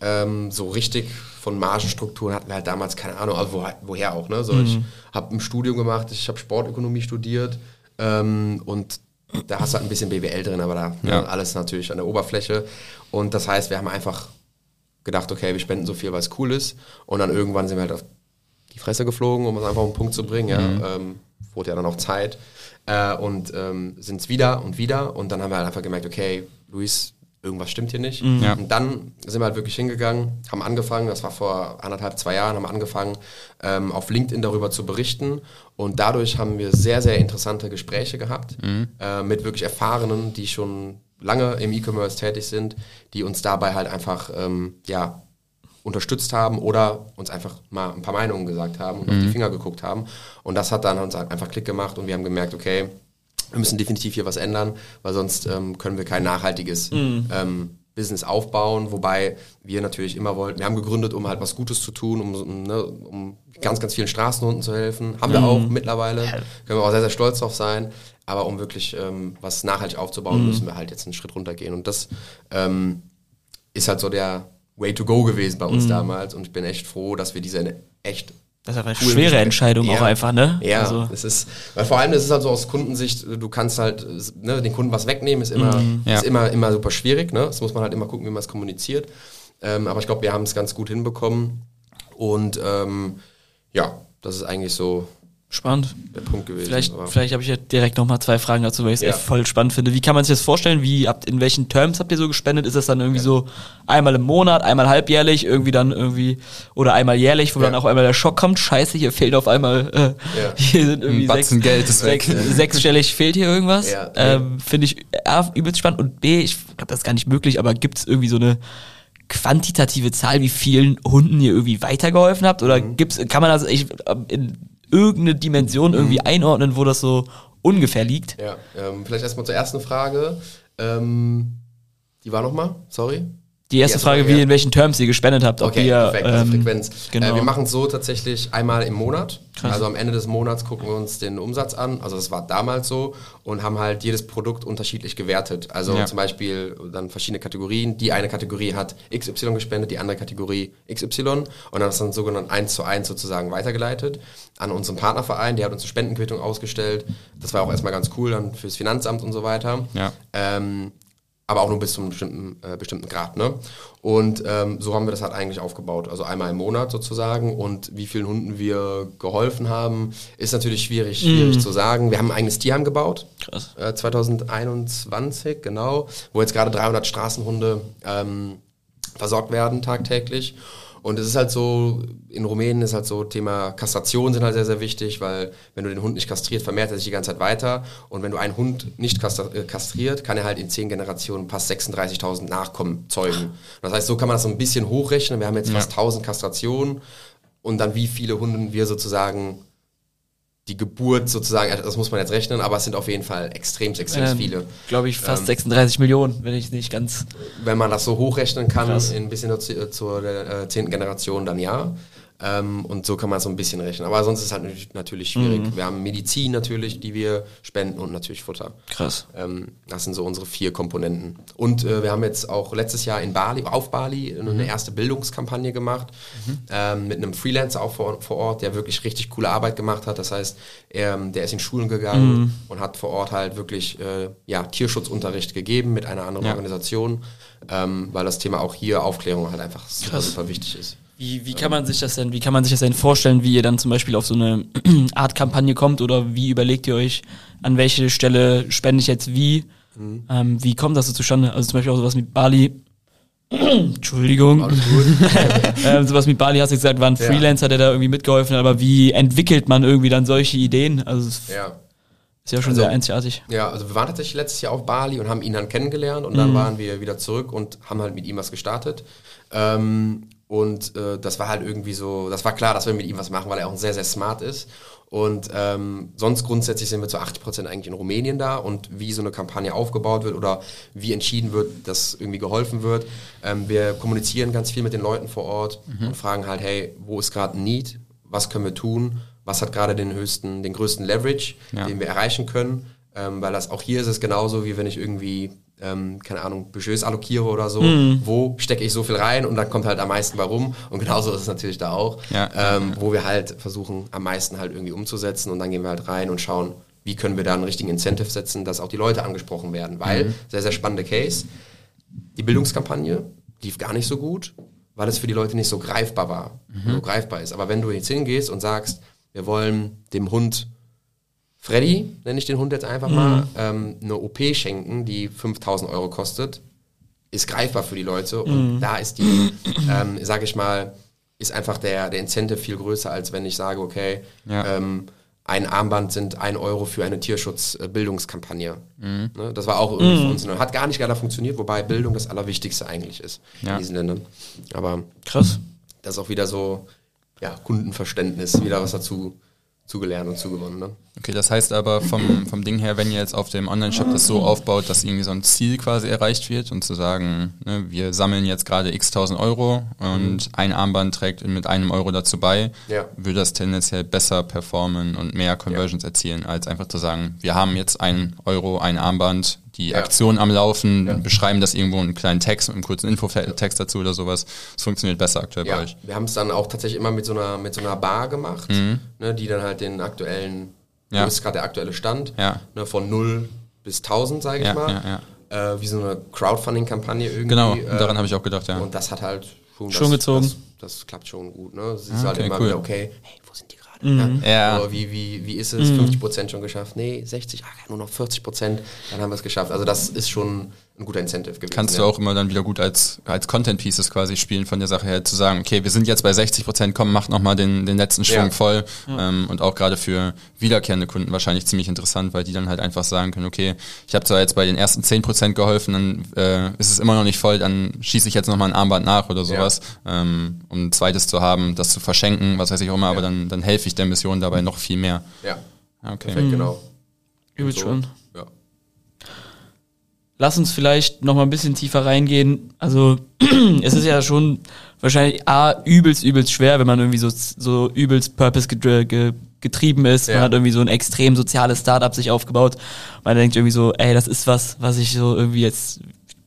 Ähm, so richtig von Margenstrukturen hatten wir halt damals keine Ahnung, also wo, woher auch. Ne? So, mhm. Ich habe ein Studium gemacht, ich habe Sportökonomie studiert ähm, und da hast du halt ein bisschen BWL drin, aber da ja. ne, alles natürlich an der Oberfläche. Und das heißt, wir haben einfach gedacht, okay, wir spenden so viel, weil es cool ist. Und dann irgendwann sind wir halt auf die Fresse geflogen, um es einfach auf den Punkt zu bringen. Ja. Mhm. Ähm, wurde ja dann auch Zeit. Äh, und ähm, sind es wieder und wieder. Und dann haben wir halt einfach gemerkt, okay, Luis, irgendwas stimmt hier nicht. Mhm. Und dann sind wir halt wirklich hingegangen, haben angefangen, das war vor anderthalb, zwei Jahren, haben angefangen, ähm, auf LinkedIn darüber zu berichten. Und dadurch haben wir sehr, sehr interessante Gespräche gehabt mhm. äh, mit wirklich Erfahrenen, die schon lange im E-Commerce tätig sind, die uns dabei halt einfach ähm, ja, unterstützt haben oder uns einfach mal ein paar Meinungen gesagt haben und mhm. auf die mhm. Finger geguckt haben. Und das hat dann uns einfach Klick gemacht und wir haben gemerkt, okay, wir müssen definitiv hier was ändern, weil sonst ähm, können wir kein nachhaltiges mhm. ähm, Business aufbauen, wobei wir natürlich immer wollten, wir haben gegründet, um halt was Gutes zu tun, um, ne, um ganz, ganz vielen Straßenhunden zu helfen. Haben mhm. wir auch mittlerweile, können wir auch sehr, sehr stolz drauf sein. Aber um wirklich ähm, was nachhaltig aufzubauen, mhm. müssen wir halt jetzt einen Schritt runtergehen. Und das ähm, ist halt so der Way to go gewesen bei uns mhm. damals. Und ich bin echt froh, dass wir diese echt das ist aber eine cool schwere Entscheidung ja. auch einfach, ne? Ja, also. es ist, weil vor allem ist es halt so aus Kundensicht, du kannst halt ne, den Kunden was wegnehmen, ist immer, mhm. ja. ist immer, immer super schwierig, ne? Das muss man halt immer gucken, wie man es kommuniziert. Ähm, aber ich glaube, wir haben es ganz gut hinbekommen. Und ähm, ja, das ist eigentlich so Spannend. Der Punkt gewesen. Vielleicht, vielleicht habe ich ja direkt nochmal zwei Fragen dazu, weil ich es ja. echt voll spannend finde. Wie kann man sich das vorstellen? Wie habt, in welchen Terms habt ihr so gespendet? Ist das dann irgendwie ja. so einmal im Monat, einmal halbjährlich, irgendwie dann irgendwie, oder einmal jährlich, wo ja. dann auch einmal der Schock kommt? Scheiße, hier fehlt auf einmal, äh, hier sind irgendwie sechs, Geld ist sechs, sechsstellig fehlt hier irgendwas. Ähm, finde ich A, übelst spannend und B, ich glaube, das ist gar nicht möglich, aber gibt es irgendwie so eine quantitative Zahl, wie vielen Hunden ihr irgendwie weitergeholfen habt? Oder mhm. gibt's, kann man das, ich, in, irgendeine Dimension mhm. irgendwie einordnen, wo das so ungefähr liegt? Ja, ähm, vielleicht erstmal zur ersten Frage. Ähm, die war nochmal, sorry. Die erste, Frage, Frage, wie in welchen Terms ihr gespendet habt. Okay, ihr, perfekt, also ähm, Frequenz. Genau. Äh, wir machen es so tatsächlich einmal im Monat. Krass. Also am Ende des Monats gucken wir uns den Umsatz an. Also das war damals so und haben halt jedes Produkt unterschiedlich gewertet. Also ja. zum Beispiel dann verschiedene Kategorien. Die eine Kategorie hat XY gespendet, die andere Kategorie XY und dann ist dann sogenannt 1 zu 1 sozusagen weitergeleitet an unseren Partnerverein. Der hat uns eine Spendenquittung ausgestellt. Das war auch erstmal ganz cool dann fürs Finanzamt und so weiter. Ja. Ähm, aber auch nur bis zu einem bestimmten, äh, bestimmten Grad. Ne? Und ähm, so haben wir das halt eigentlich aufgebaut. Also einmal im Monat sozusagen. Und wie vielen Hunden wir geholfen haben, ist natürlich schwierig, schwierig mm. zu sagen. Wir haben ein eigenes Tierheim gebaut. Krass. Äh, 2021, genau. Wo jetzt gerade 300 Straßenhunde ähm, versorgt werden tagtäglich. Und es ist halt so, in Rumänien ist halt so, Thema Kastration sind halt sehr, sehr wichtig, weil wenn du den Hund nicht kastriert, vermehrt er sich die ganze Zeit weiter. Und wenn du einen Hund nicht äh, kastriert, kann er halt in zehn Generationen fast 36.000 Nachkommen zeugen. Das heißt, so kann man das so ein bisschen hochrechnen. Wir haben jetzt fast ja. 1000 Kastrationen und dann wie viele Hunde wir sozusagen die Geburt sozusagen, äh, das muss man jetzt rechnen, aber es sind auf jeden Fall extrem, extrem ähm, viele. Glaube ich fast ähm, 36 Millionen, wenn ich nicht ganz. Wenn man das so hochrechnen kann, krass. in ein bisschen zur, zur äh, zehnten Generation, dann ja. Ähm, und so kann man so ein bisschen rechnen. Aber sonst ist es halt natürlich schwierig. Mhm. Wir haben Medizin natürlich, die wir spenden und natürlich Futter. Krass. Ähm, das sind so unsere vier Komponenten. Und äh, wir haben jetzt auch letztes Jahr in Bali, auf Bali, eine mhm. erste Bildungskampagne gemacht mhm. ähm, mit einem Freelancer auch vor, vor, Ort, der wirklich richtig coole Arbeit gemacht hat. Das heißt, er, der ist in Schulen gegangen mhm. und hat vor Ort halt wirklich äh, ja, Tierschutzunterricht gegeben mit einer anderen ja. Organisation, ähm, weil das Thema auch hier Aufklärung halt einfach super, super wichtig ist. Wie, wie kann man sich das denn, wie kann man sich das denn vorstellen, wie ihr dann zum Beispiel auf so eine Art Kampagne kommt oder wie überlegt ihr euch, an welche Stelle spende ich jetzt wie? Mhm. Ähm, wie kommt das so zustande? Also zum Beispiel auch sowas mit Bali. Entschuldigung. Alles gut. ähm, sowas mit Bali hast du gesagt, war ein Freelancer, der da irgendwie mitgeholfen hat, aber wie entwickelt man irgendwie dann solche Ideen? Also ja. Ist ja schon also, sehr einzigartig. Ja, also wir waren tatsächlich letztes Jahr auf Bali und haben ihn dann kennengelernt und mhm. dann waren wir wieder zurück und haben halt mit ihm was gestartet. Ähm, und äh, das war halt irgendwie so, das war klar, dass wir mit ihm was machen, weil er auch sehr, sehr smart ist. Und ähm, sonst grundsätzlich sind wir zu 80 Prozent eigentlich in Rumänien da und wie so eine Kampagne aufgebaut wird oder wie entschieden wird, dass irgendwie geholfen wird. Ähm, wir kommunizieren ganz viel mit den Leuten vor Ort mhm. und fragen halt, hey, wo ist gerade ein Need? Was können wir tun? Was hat gerade den höchsten, den größten Leverage, ja. den wir erreichen können? Ähm, weil das auch hier ist es genauso, wie wenn ich irgendwie ähm, keine Ahnung, Budgets allokiere oder so, mhm. wo stecke ich so viel rein und dann kommt halt am meisten warum. Und genauso ist es natürlich da auch, ja. ähm, wo wir halt versuchen, am meisten halt irgendwie umzusetzen und dann gehen wir halt rein und schauen, wie können wir da einen richtigen Incentive setzen, dass auch die Leute angesprochen werden. Weil, mhm. sehr, sehr spannende Case, die Bildungskampagne lief gar nicht so gut, weil es für die Leute nicht so greifbar war, mhm. so greifbar ist. Aber wenn du jetzt hingehst und sagst, wir wollen dem Hund Freddy, nenne ich den Hund jetzt einfach mal, mhm. ähm, eine OP schenken, die 5000 Euro kostet, ist greifbar für die Leute. Und mhm. da ist die, ähm, sage ich mal, ist einfach der, der Incentive viel größer, als wenn ich sage, okay, ja. ähm, ein Armband sind ein Euro für eine Tierschutzbildungskampagne. Mhm. Ne, das war auch irgendwie für mhm. uns. Hat gar nicht gerade funktioniert, wobei Bildung das Allerwichtigste eigentlich ist ja. in diesen Ländern. Aber krass. Das ist auch wieder so, ja, Kundenverständnis, wieder was dazu zugelernt und zugewonnen. Ne? Okay, das heißt aber vom, vom Ding her, wenn ihr jetzt auf dem Online-Shop das so aufbaut, dass irgendwie so ein Ziel quasi erreicht wird und zu sagen, ne, wir sammeln jetzt gerade x tausend Euro und mhm. ein Armband trägt mit einem Euro dazu bei, ja. würde das tendenziell besser performen und mehr Conversions ja. erzielen, als einfach zu sagen, wir haben jetzt ein Euro, ein Armband, die ja. Aktion am Laufen, ja. beschreiben das irgendwo einen kleinen Text, einen kurzen Infotext dazu oder sowas. Es funktioniert besser aktuell ja. bei euch. Wir haben es dann auch tatsächlich immer mit so einer, mit so einer Bar gemacht, mhm. ne, die dann halt den aktuellen, ja. ist gerade der aktuelle Stand, ja. ne, von 0 bis 1000, sage ich mal. Äh, wie so eine Crowdfunding-Kampagne irgendwie. Genau, äh, daran habe ich auch gedacht, ja. Und das hat halt schon, schon das, gezogen. Das, das, klappt schon gut. Ne? Es ist ah, halt immer cool. wieder, okay, hey, sind die Mhm. Ja. ja. wie, wie, wie ist es? Mhm. 50 Prozent schon geschafft? Nee, 60, ach, nur noch 40 Prozent, dann haben wir es geschafft. Also das ist schon ein guter Incentive gewesen. Kannst du auch immer dann wieder gut als, als Content Pieces quasi spielen von der Sache her, zu sagen, okay, wir sind jetzt bei 60 Prozent, komm, mach nochmal den, den letzten Schwung ja. voll. Ja. Ähm, und auch gerade für wiederkehrende Kunden wahrscheinlich ziemlich interessant, weil die dann halt einfach sagen können, okay, ich habe zwar jetzt bei den ersten 10 Prozent geholfen, dann äh, ist es immer noch nicht voll, dann schieße ich jetzt nochmal ein Armband nach oder sowas, ja. ähm, um ein zweites zu haben, das zu verschenken, was weiß ich auch immer, aber dann, dann helfe ich der Mission dabei noch viel mehr. Ja, okay. Perfekt, genau. Übel so. schon. Ja lass uns vielleicht noch mal ein bisschen tiefer reingehen. Also es ist ja schon wahrscheinlich A, übelst, übelst schwer, wenn man irgendwie so, so übelst purpose getrieben ist. Ja. Man hat irgendwie so ein extrem soziales Startup sich aufgebaut. Man denkt irgendwie so, ey, das ist was, was ich so irgendwie jetzt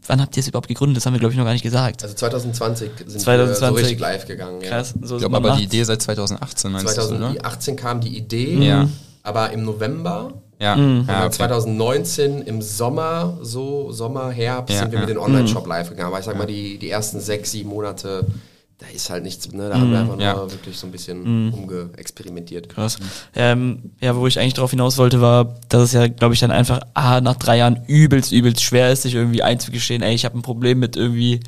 Wann habt ihr es überhaupt gegründet? Das haben wir, glaube ich, noch gar nicht gesagt. Also 2020 sind 2020. wir so richtig live gegangen. Ja. Krass. So ich glaube aber die Idee seit 2018, meinst 2018 du, oder? kam die Idee, ja. aber im November ja. Mhm. Ja, okay. 2019 im Sommer, so Sommer, Herbst, ja, sind wir ja. mit dem Online-Shop mhm. live gegangen. Aber ich sag mal, die, die ersten sechs, sieben Monate, da ist halt nichts, ne? Da mhm. haben wir einfach nur wirklich so ein bisschen mhm. umgeexperimentiert. Krass. Ähm, ja, wo ich eigentlich darauf hinaus wollte, war, dass es ja, glaube ich, dann einfach ah, nach drei Jahren übelst, übelst schwer ist, sich irgendwie einzugestehen, ey, ich habe ein Problem mit irgendwie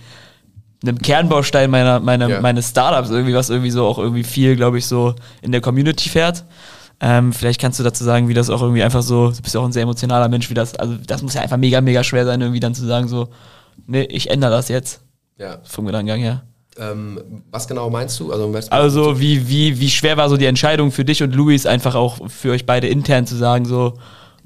einem Kernbaustein meiner, meiner, meines Startups, irgendwie, was irgendwie so auch irgendwie viel, glaube ich, so in der Community fährt. Ähm, vielleicht kannst du dazu sagen, wie das auch irgendwie einfach so, du bist ja auch ein sehr emotionaler Mensch, wie das, also das muss ja einfach mega, mega schwer sein, irgendwie dann zu sagen, so, nee, ich ändere das jetzt. Ja. Vom Gedankengang her. Ähm, was genau meinst du? Also, also wie, wie, wie schwer war so die Entscheidung für dich und Luis, einfach auch für euch beide intern zu sagen, so,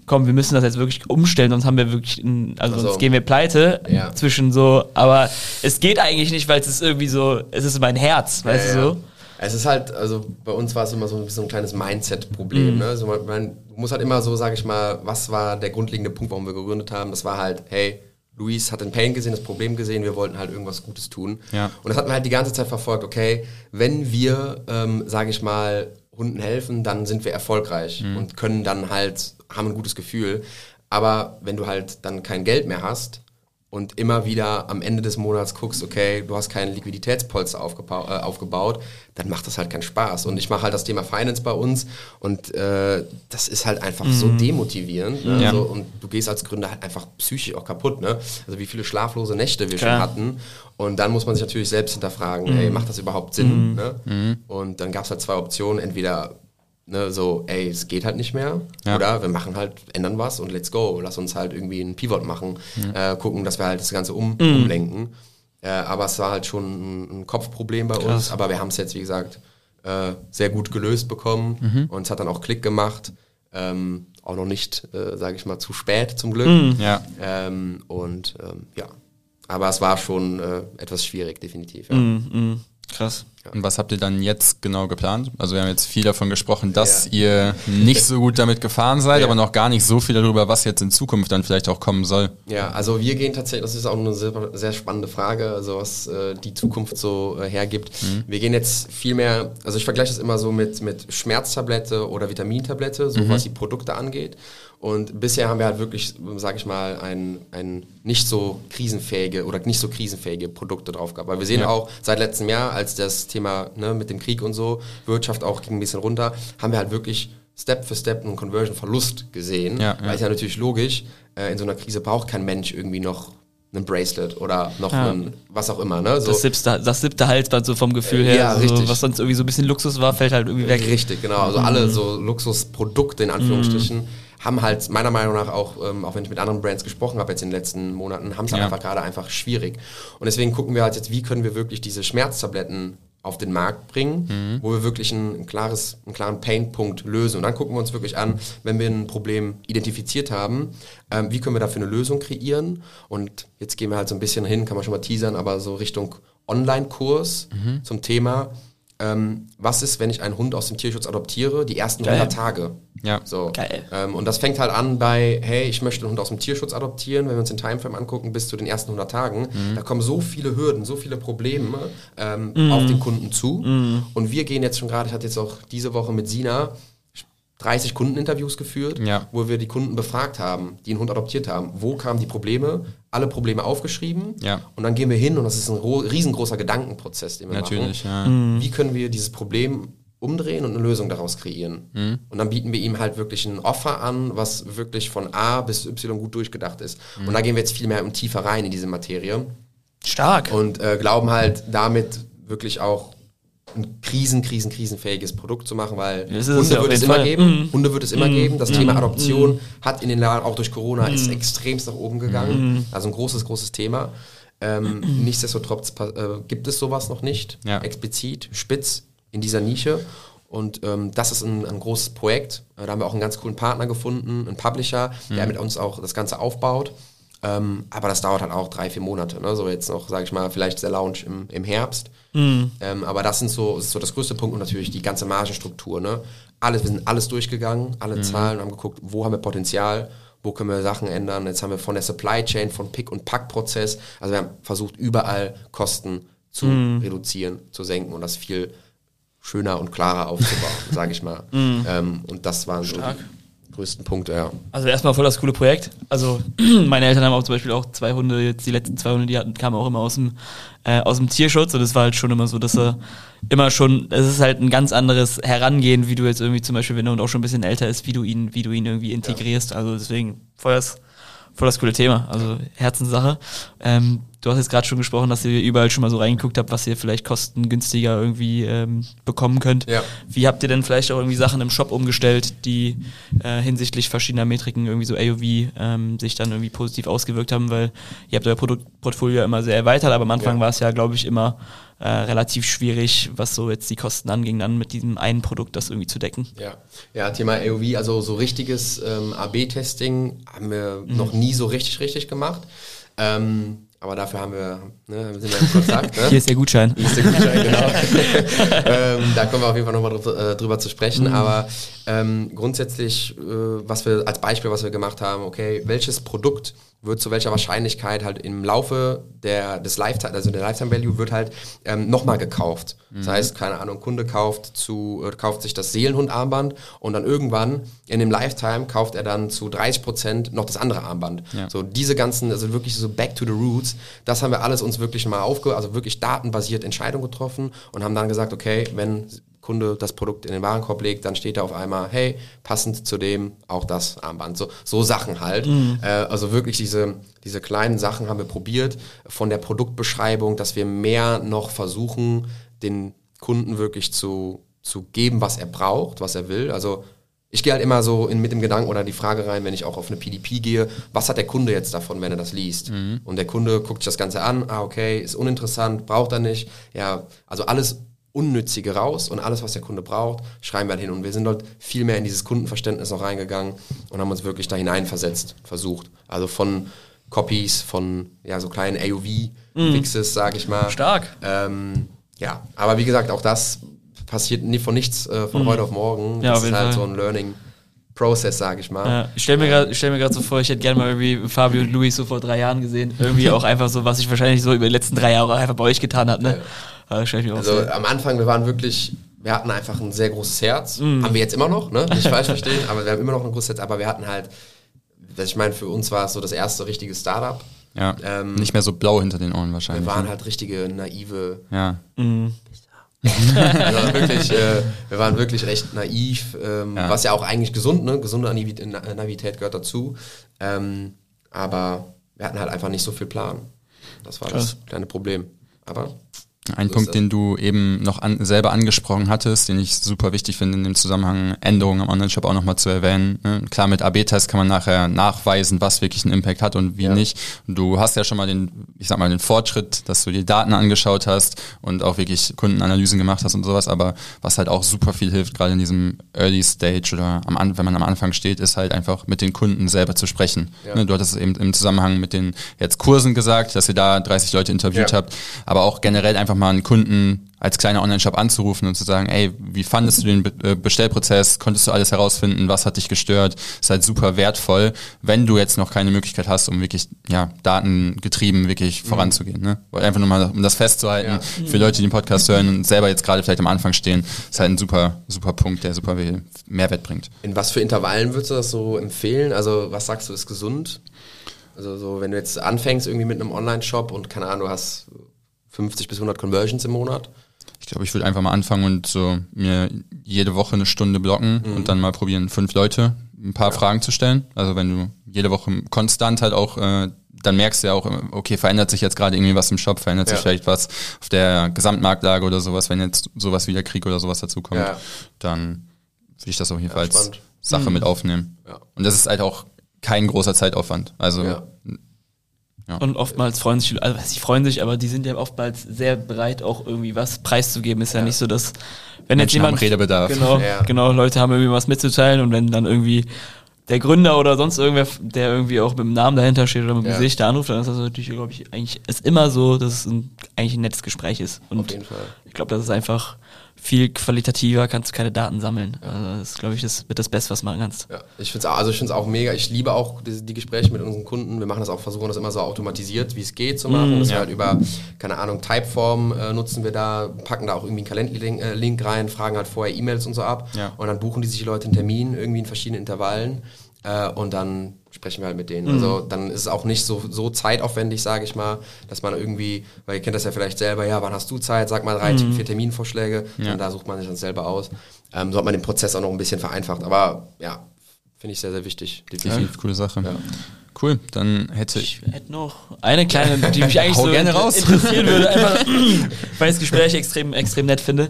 komm, wir müssen das jetzt wirklich umstellen, sonst haben wir wirklich, ein, also, also sonst gehen wir pleite ja. zwischen so, aber es geht eigentlich nicht, weil es ist irgendwie so, es ist mein Herz, weißt ja, du so? Es ist halt, also bei uns war es immer so ein, so ein kleines Mindset-Problem. Mhm. Ne? Also man, man muss halt immer so, sage ich mal, was war der grundlegende Punkt, warum wir gegründet haben? Das war halt, hey, Luis hat den Pain gesehen, das Problem gesehen, wir wollten halt irgendwas Gutes tun. Ja. Und das hat man halt die ganze Zeit verfolgt, okay, wenn wir, ähm, sage ich mal, Hunden helfen, dann sind wir erfolgreich mhm. und können dann halt, haben ein gutes Gefühl. Aber wenn du halt dann kein Geld mehr hast, und immer wieder am Ende des Monats guckst, okay, du hast keinen Liquiditätspolster aufgebaut, äh, aufgebaut, dann macht das halt keinen Spaß. Und ich mache halt das Thema Finance bei uns und äh, das ist halt einfach mhm. so demotivierend. Ne? Ja. So, und du gehst als Gründer halt einfach psychisch auch kaputt. Ne? Also wie viele schlaflose Nächte wir Klar. schon hatten. Und dann muss man sich natürlich selbst hinterfragen, mhm. ey, macht das überhaupt Sinn? Mhm. Ne? Mhm. Und dann gab es halt zwei Optionen, entweder Ne, so, ey, es geht halt nicht mehr. Ja. Oder wir machen halt, ändern was und let's go. Lass uns halt irgendwie einen Pivot machen, mhm. äh, gucken, dass wir halt das Ganze um, mhm. umlenken. Äh, aber es war halt schon ein, ein Kopfproblem bei Krass. uns. Aber wir haben es jetzt, wie gesagt, äh, sehr gut gelöst bekommen mhm. und es hat dann auch Klick gemacht. Ähm, auch noch nicht, äh, sage ich mal, zu spät zum Glück. Mhm. Ja. Ähm, und ähm, ja, aber es war schon äh, etwas schwierig, definitiv. Ja. Mhm, mhm. Krass. Und was habt ihr dann jetzt genau geplant? Also wir haben jetzt viel davon gesprochen, dass ja. ihr nicht so gut damit gefahren seid, ja. aber noch gar nicht so viel darüber, was jetzt in Zukunft dann vielleicht auch kommen soll. Ja, also wir gehen tatsächlich, das ist auch eine sehr, sehr spannende Frage, also was äh, die Zukunft so äh, hergibt. Mhm. Wir gehen jetzt viel mehr, also ich vergleiche das immer so mit, mit Schmerztablette oder Vitamintablette, so mhm. was die Produkte angeht. Und bisher haben wir halt wirklich, sage ich mal, ein, ein nicht so krisenfähige oder nicht so krisenfähige Produkte drauf gehabt. Weil wir sehen ja. auch seit letztem Jahr, als das Thema ne, mit dem Krieg und so, Wirtschaft auch ging ein bisschen runter, haben wir halt wirklich Step für Step einen Conversion-Verlust gesehen. Ja, Weil es ja natürlich logisch, äh, in so einer Krise braucht kein Mensch irgendwie noch einen Bracelet oder noch ja. einen, was auch immer. Ne? So. Das, siebte, das siebte Halsband so vom Gefühl her, ja, so, was sonst irgendwie so ein bisschen Luxus war, fällt halt irgendwie weg. Richtig, genau. Also mhm. alle so Luxusprodukte in Anführungsstrichen. Mhm haben halt meiner Meinung nach auch, ähm, auch wenn ich mit anderen Brands gesprochen habe jetzt in den letzten Monaten, haben es halt ja. einfach gerade einfach schwierig. Und deswegen gucken wir halt jetzt, wie können wir wirklich diese Schmerztabletten auf den Markt bringen, mhm. wo wir wirklich ein, ein, klares, einen klaren Painpunkt lösen. Und dann gucken wir uns wirklich an, wenn wir ein Problem identifiziert haben, ähm, wie können wir dafür eine Lösung kreieren. Und jetzt gehen wir halt so ein bisschen hin, kann man schon mal teasern, aber so Richtung Online-Kurs mhm. zum Thema, ähm, was ist, wenn ich einen Hund aus dem Tierschutz adoptiere, die ersten Geil. 100 Tage. Ja. So. Geil. Ähm, und das fängt halt an bei, hey, ich möchte einen Hund aus dem Tierschutz adoptieren, wenn wir uns den Timeframe angucken, bis zu den ersten 100 Tagen. Mhm. Da kommen so viele Hürden, so viele Probleme ähm, mhm. auf den Kunden zu. Mhm. Und wir gehen jetzt schon gerade, ich hatte jetzt auch diese Woche mit Sina 30 Kundeninterviews geführt, ja. wo wir die Kunden befragt haben, die einen Hund adoptiert haben. Wo kamen die Probleme? Alle Probleme aufgeschrieben. Ja. Und dann gehen wir hin und das ist ein riesengroßer Gedankenprozess, den wir Natürlich, machen. Ja. Wie können wir dieses Problem umdrehen und eine Lösung daraus kreieren? Mhm. Und dann bieten wir ihm halt wirklich ein Offer an, was wirklich von A bis Y gut durchgedacht ist. Mhm. Und da gehen wir jetzt viel mehr tiefer rein in diese Materie. Stark. Und äh, glauben halt damit wirklich auch ein krisen, krisen, krisenfähiges Produkt zu machen, weil Hunde ja wird es immer Fall. geben. Mhm. Hunde wird es immer mhm. geben. Das mhm. Thema Adoption mhm. hat in den Jahren auch durch Corona ist mhm. extremst nach oben gegangen. Mhm. Also ein großes, großes Thema. Ähm, nichtsdestotrotz äh, gibt es sowas noch nicht, ja. explizit, spitz in dieser Nische. Und ähm, das ist ein, ein, großes Projekt. Äh, da haben wir auch einen ganz coolen Partner gefunden, einen Publisher, der mit uns auch das Ganze aufbaut. Ähm, aber das dauert halt auch drei, vier Monate. Ne? So jetzt noch, sage ich mal, vielleicht der Launch im, im Herbst. Mhm. Ähm, aber das sind so, das ist so das größte Punkt und natürlich die ganze Margenstruktur. Ne? Alles, wir sind alles durchgegangen, alle mhm. Zahlen, haben geguckt, wo haben wir Potenzial, wo können wir Sachen ändern. Jetzt haben wir von der Supply Chain, von Pick- und Pack-Prozess, also wir haben versucht, überall Kosten zu mhm. reduzieren, zu senken und das viel schöner und klarer aufzubauen, sage ich mal. Mhm. Ähm, und das waren Stark. so größten Punkte, ja. Also erstmal voll das coole Projekt. Also meine Eltern haben auch zum Beispiel auch zwei Hunde, jetzt die letzten zwei Hunde, die hatten, kamen auch immer aus dem, äh, aus dem Tierschutz und es war halt schon immer so, dass er immer schon, es ist halt ein ganz anderes Herangehen, wie du jetzt irgendwie zum Beispiel, wenn der Hund auch schon ein bisschen älter ist, wie du ihn, wie du ihn irgendwie integrierst. Ja. Also deswegen voll das, voll das coole Thema, also Herzenssache. Ähm, du hast jetzt gerade schon gesprochen, dass ihr überall schon mal so reingeguckt habt, was ihr vielleicht kostengünstiger irgendwie ähm, bekommen könnt. Ja. Wie habt ihr denn vielleicht auch irgendwie Sachen im Shop umgestellt, die äh, hinsichtlich verschiedener Metriken irgendwie so AOV ähm, sich dann irgendwie positiv ausgewirkt haben, weil ihr habt euer Produktportfolio immer sehr erweitert, aber am Anfang Ja. war es ja, glaube ich, immer äh, relativ schwierig, was so jetzt die Kosten anging, dann mit diesem einen Produkt das irgendwie zu decken. Ja, ja Thema AOV, also so richtiges ähm, AB-Testing haben wir noch nie so richtig, richtig gemacht. Ähm, aber dafür haben wir, ne, sind wir in Kontakt. Ne? Hier ist der Gutschein. Hier ist der Gutschein, genau. ähm, da kommen wir auf jeden Fall nochmal drüber, äh, drüber zu sprechen. Aber ähm, grundsätzlich, äh, was wir als Beispiel, was wir gemacht haben, okay, welches Produkt wird zu welcher Wahrscheinlichkeit halt im Laufe der, des Lifetime, also der Lifetime Value wird halt ähm, nochmal gekauft. Das heißt, keine Ahnung, Kunde kauft zu, äh, kauft sich das Seelenhund-Armband und dann irgendwann in dem Lifetime kauft er dann zu 30 Prozent noch das andere Armband. Ja. So diese ganzen, also wirklich so back to the roots, das haben wir alles uns wirklich mal aufge, also wirklich datenbasiert Entscheidungen getroffen und haben dann gesagt, okay, wenn Kunde das Produkt in den Warenkorb legt, dann steht da auf einmal, hey, passend zu dem auch das Armband. So, so Sachen halt. Äh, also wirklich diese, diese kleinen Sachen haben wir probiert. Von der Produktbeschreibung, dass wir mehr noch versuchen, den Kunden wirklich zu, zu geben, was er braucht, was er will. Also ich gehe halt immer so in, mit dem Gedanken oder die Frage rein, wenn ich auch auf eine PDP gehe, was hat der Kunde jetzt davon, wenn er das liest? Und der Kunde guckt sich das Ganze an, ah, okay, ist uninteressant, braucht er nicht. Ja, also alles Unnützige raus und alles, was der Kunde braucht, schreiben wir halt hin. Und wir sind dort viel mehr in dieses Kundenverständnis noch reingegangen und haben uns wirklich da hineinversetzt, versucht. Also von Copies, von ja, so kleinen AOV-Fixes, sage ich mal. Stark. Ähm, ja, aber wie gesagt, auch das passiert nie von nichts äh, von heute auf morgen. Ja, das ist halt Fall. so ein Learning Process, sage ich mal. Ja, ich stelle mir gerade stell so vor, ich hätte gerne mal irgendwie Fabio und Luis so vor drei Jahren gesehen. Irgendwie auch einfach so, was ich wahrscheinlich so über die letzten drei Jahre einfach bei euch getan hat. Ne? Ja. Also vor. am Anfang, wir waren wirklich, wir hatten einfach ein sehr großes Herz. Mhm. Haben wir jetzt immer noch, ne? Nicht falsch verstehen, aber wir haben immer noch ein großes Herz. Aber wir hatten halt, ich meine, für uns war es so das erste richtige Startup. Ja, Ähm, nicht mehr so blau hinter den Ohren Wir wahrscheinlich. waren ne? halt richtige naive ja. Wir waren wirklich, äh, wir waren wirklich recht naiv, ähm, Ja. was ja auch eigentlich gesund, ne? Gesunde Naivität, gehört dazu. Ähm, aber wir hatten halt einfach nicht so viel Plan. Das war das kleine Problem. Aber Ein So Punkt, den du eben noch an, selber angesprochen hattest, den ich super wichtig finde, in dem Zusammenhang Änderungen am Online-Shop auch nochmal zu erwähnen. Ne? Klar, mit AB-Tests kann man nachher nachweisen, was wirklich einen Impact hat und wie Ja. nicht. Du hast ja schon mal den, ich sag mal, den Fortschritt, dass du die Daten angeschaut hast und auch wirklich Kundenanalysen gemacht hast und sowas, aber was halt auch super viel hilft, gerade in diesem Early Stage oder am, wenn man am Anfang steht, ist halt einfach mit den Kunden selber zu sprechen. Ja. Ne? Du hattest es eben im Zusammenhang mit den jetzt Kursen gesagt, dass ihr da 30 Leute interviewt Ja. habt, aber auch generell einfach mal einen Kunden als kleiner Online-Shop anzurufen und zu sagen, ey, wie fandest du den Be äh, Bestellprozess? Konntest du alles herausfinden? Was hat dich gestört? Ist halt super wertvoll, wenn du jetzt noch keine Möglichkeit hast, um wirklich, ja, datengetrieben wirklich voranzugehen, ne? Einfach nur mal, um das festzuhalten, Ja. für Leute, die den Podcast hören und selber jetzt gerade vielleicht am Anfang stehen, ist halt ein super, super Punkt, der super viel Mehrwert bringt. in was für Intervallen würdest du das so empfehlen? Also was sagst du ist gesund? Also so, wenn du jetzt anfängst irgendwie mit einem Online-Shop und keine Ahnung, du hast 50 bis 100 Conversions im Monat. Ich glaube, ich würde einfach mal anfangen und so mir jede Woche eine Stunde blocken und dann mal probieren, fünf Leute ein paar Fragen zu stellen. Also wenn du jede Woche konstant halt auch, äh, dann merkst du ja auch, okay, verändert sich jetzt gerade irgendwie was im Shop, verändert sich Ja. vielleicht was auf der Gesamtmarktlage oder sowas, wenn jetzt sowas wie der Krieg oder sowas dazukommt, Ja. dann würde ich das auf jeden Fall als. Sache mit aufnehmen. Ja. Und das ist halt auch kein großer Zeitaufwand. Also Ja. Und oftmals freuen sich, also sie freuen sich, aber die sind ja oftmals sehr bereit, auch irgendwie was preiszugeben. Ist ja, nicht so, dass wenn jetzt Menschen haben jemand Redebedarf. Genau, Ja. genau, Leute haben irgendwie was mitzuteilen und wenn dann irgendwie der Gründer oder sonst irgendwer, der irgendwie auch mit dem Namen dahinter steht oder mit dem Ja. Gesicht, der anruft, dann ist das natürlich, glaube ich, eigentlich ist immer so, dass es ein, eigentlich ein nettes Gespräch ist. Und Auf jeden Fall. ich glaube, das ist einfach viel qualitativer, kannst du keine Daten sammeln. Also das ist, glaube ich, das wird das Beste, was du machen kannst. Ja, ich finde es auch, also ich auch mega. Ich liebe auch die, die Gespräche mit unseren Kunden. Wir machen das auch, versuchen das immer so automatisiert, wie es geht zu machen. das wir halt über, keine Ahnung, Typeform äh, nutzen wir da, packen da auch irgendwie einen Kalenderlink äh, Link rein, fragen halt vorher E-Mails und so ab. Ja. Und dann buchen die sich die Leute einen Termin irgendwie in verschiedenen Intervallen. Äh, und dann sprechen wir halt mit denen. Also dann ist es auch nicht so, so zeitaufwendig, sage ich mal, dass man irgendwie, weil ihr kennt das ja vielleicht selber, ja, wann hast du Zeit? Sag mal drei, vier Terminvorschläge. Und da sucht man sich dann selber aus. Ähm, so hat man den Prozess auch noch ein bisschen vereinfacht. Aber ja, finde ich sehr, sehr wichtig. definitiv. Definitiv coole Sache. Cool, dann hätte ich. Ich hätte noch eine kleine, die mich eigentlich so gerne raus. interessieren würde, einfach, weil ich das Gespräch extrem, extrem nett finde.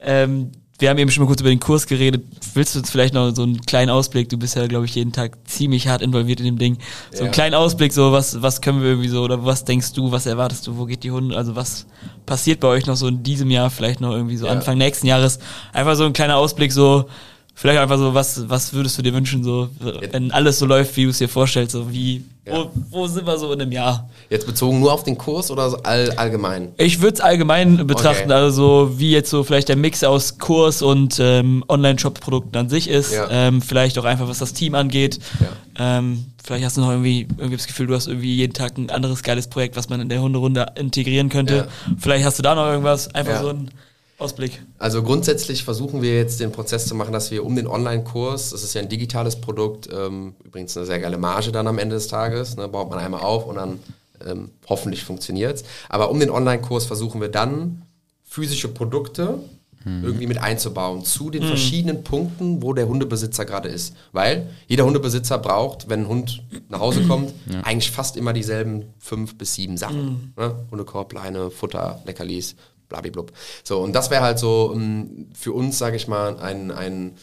Ähm, wir haben eben schon mal kurz über den Kurs geredet. Willst du jetzt vielleicht noch so einen kleinen Ausblick? Du bist ja, glaube ich, jeden Tag ziemlich hart involviert in dem Ding. So ja. einen kleinen Ausblick, so was, was können wir irgendwie so, oder was denkst du, was erwartest du, wo geht die Hunde? Also was passiert bei euch noch so in diesem Jahr, vielleicht noch irgendwie so ja. Anfang nächsten Jahres? Einfach so ein kleiner Ausblick, so, Vielleicht einfach so, was, was würdest du dir wünschen, so, wenn alles so läuft, wie du es dir vorstellst, so wie, ja. wo, wo sind wir so in einem Jahr? Jetzt bezogen nur auf den Kurs oder so all, allgemein? Ich würde es allgemein betrachten, okay. also wie jetzt so vielleicht der Mix aus Kurs und ähm, Online-Shop-Produkten an sich ist, ja. ähm, vielleicht auch einfach, was das Team angeht. Ja. Ähm, vielleicht hast du noch irgendwie, irgendwie das Gefühl, du hast irgendwie jeden Tag ein anderes geiles Projekt, was man in der Hunderunde integrieren könnte. Vielleicht hast du da noch irgendwas, einfach so ein Ausblick? Also grundsätzlich versuchen wir jetzt den Prozess zu machen, dass wir um den Online-Kurs, das ist ja ein digitales Produkt, ähm, übrigens eine sehr geile Marge dann am Ende des Tages, ne, baut man einmal auf und dann ähm, hoffentlich funktioniert es. Aber um den Online-Kurs versuchen wir dann physische Produkte mhm. irgendwie mit einzubauen zu den mhm. verschiedenen Punkten, wo der Hundebesitzer gerade ist. Weil jeder Hundebesitzer braucht, wenn ein Hund nach Hause kommt, ja. eigentlich fast immer dieselben fünf bis sieben Sachen. Mhm. Ne? Hundekorb, Leine, Futter, Leckerlis, blabiblub. So, und das wäre halt so ähm, für uns, sage ich mal, ein, ein,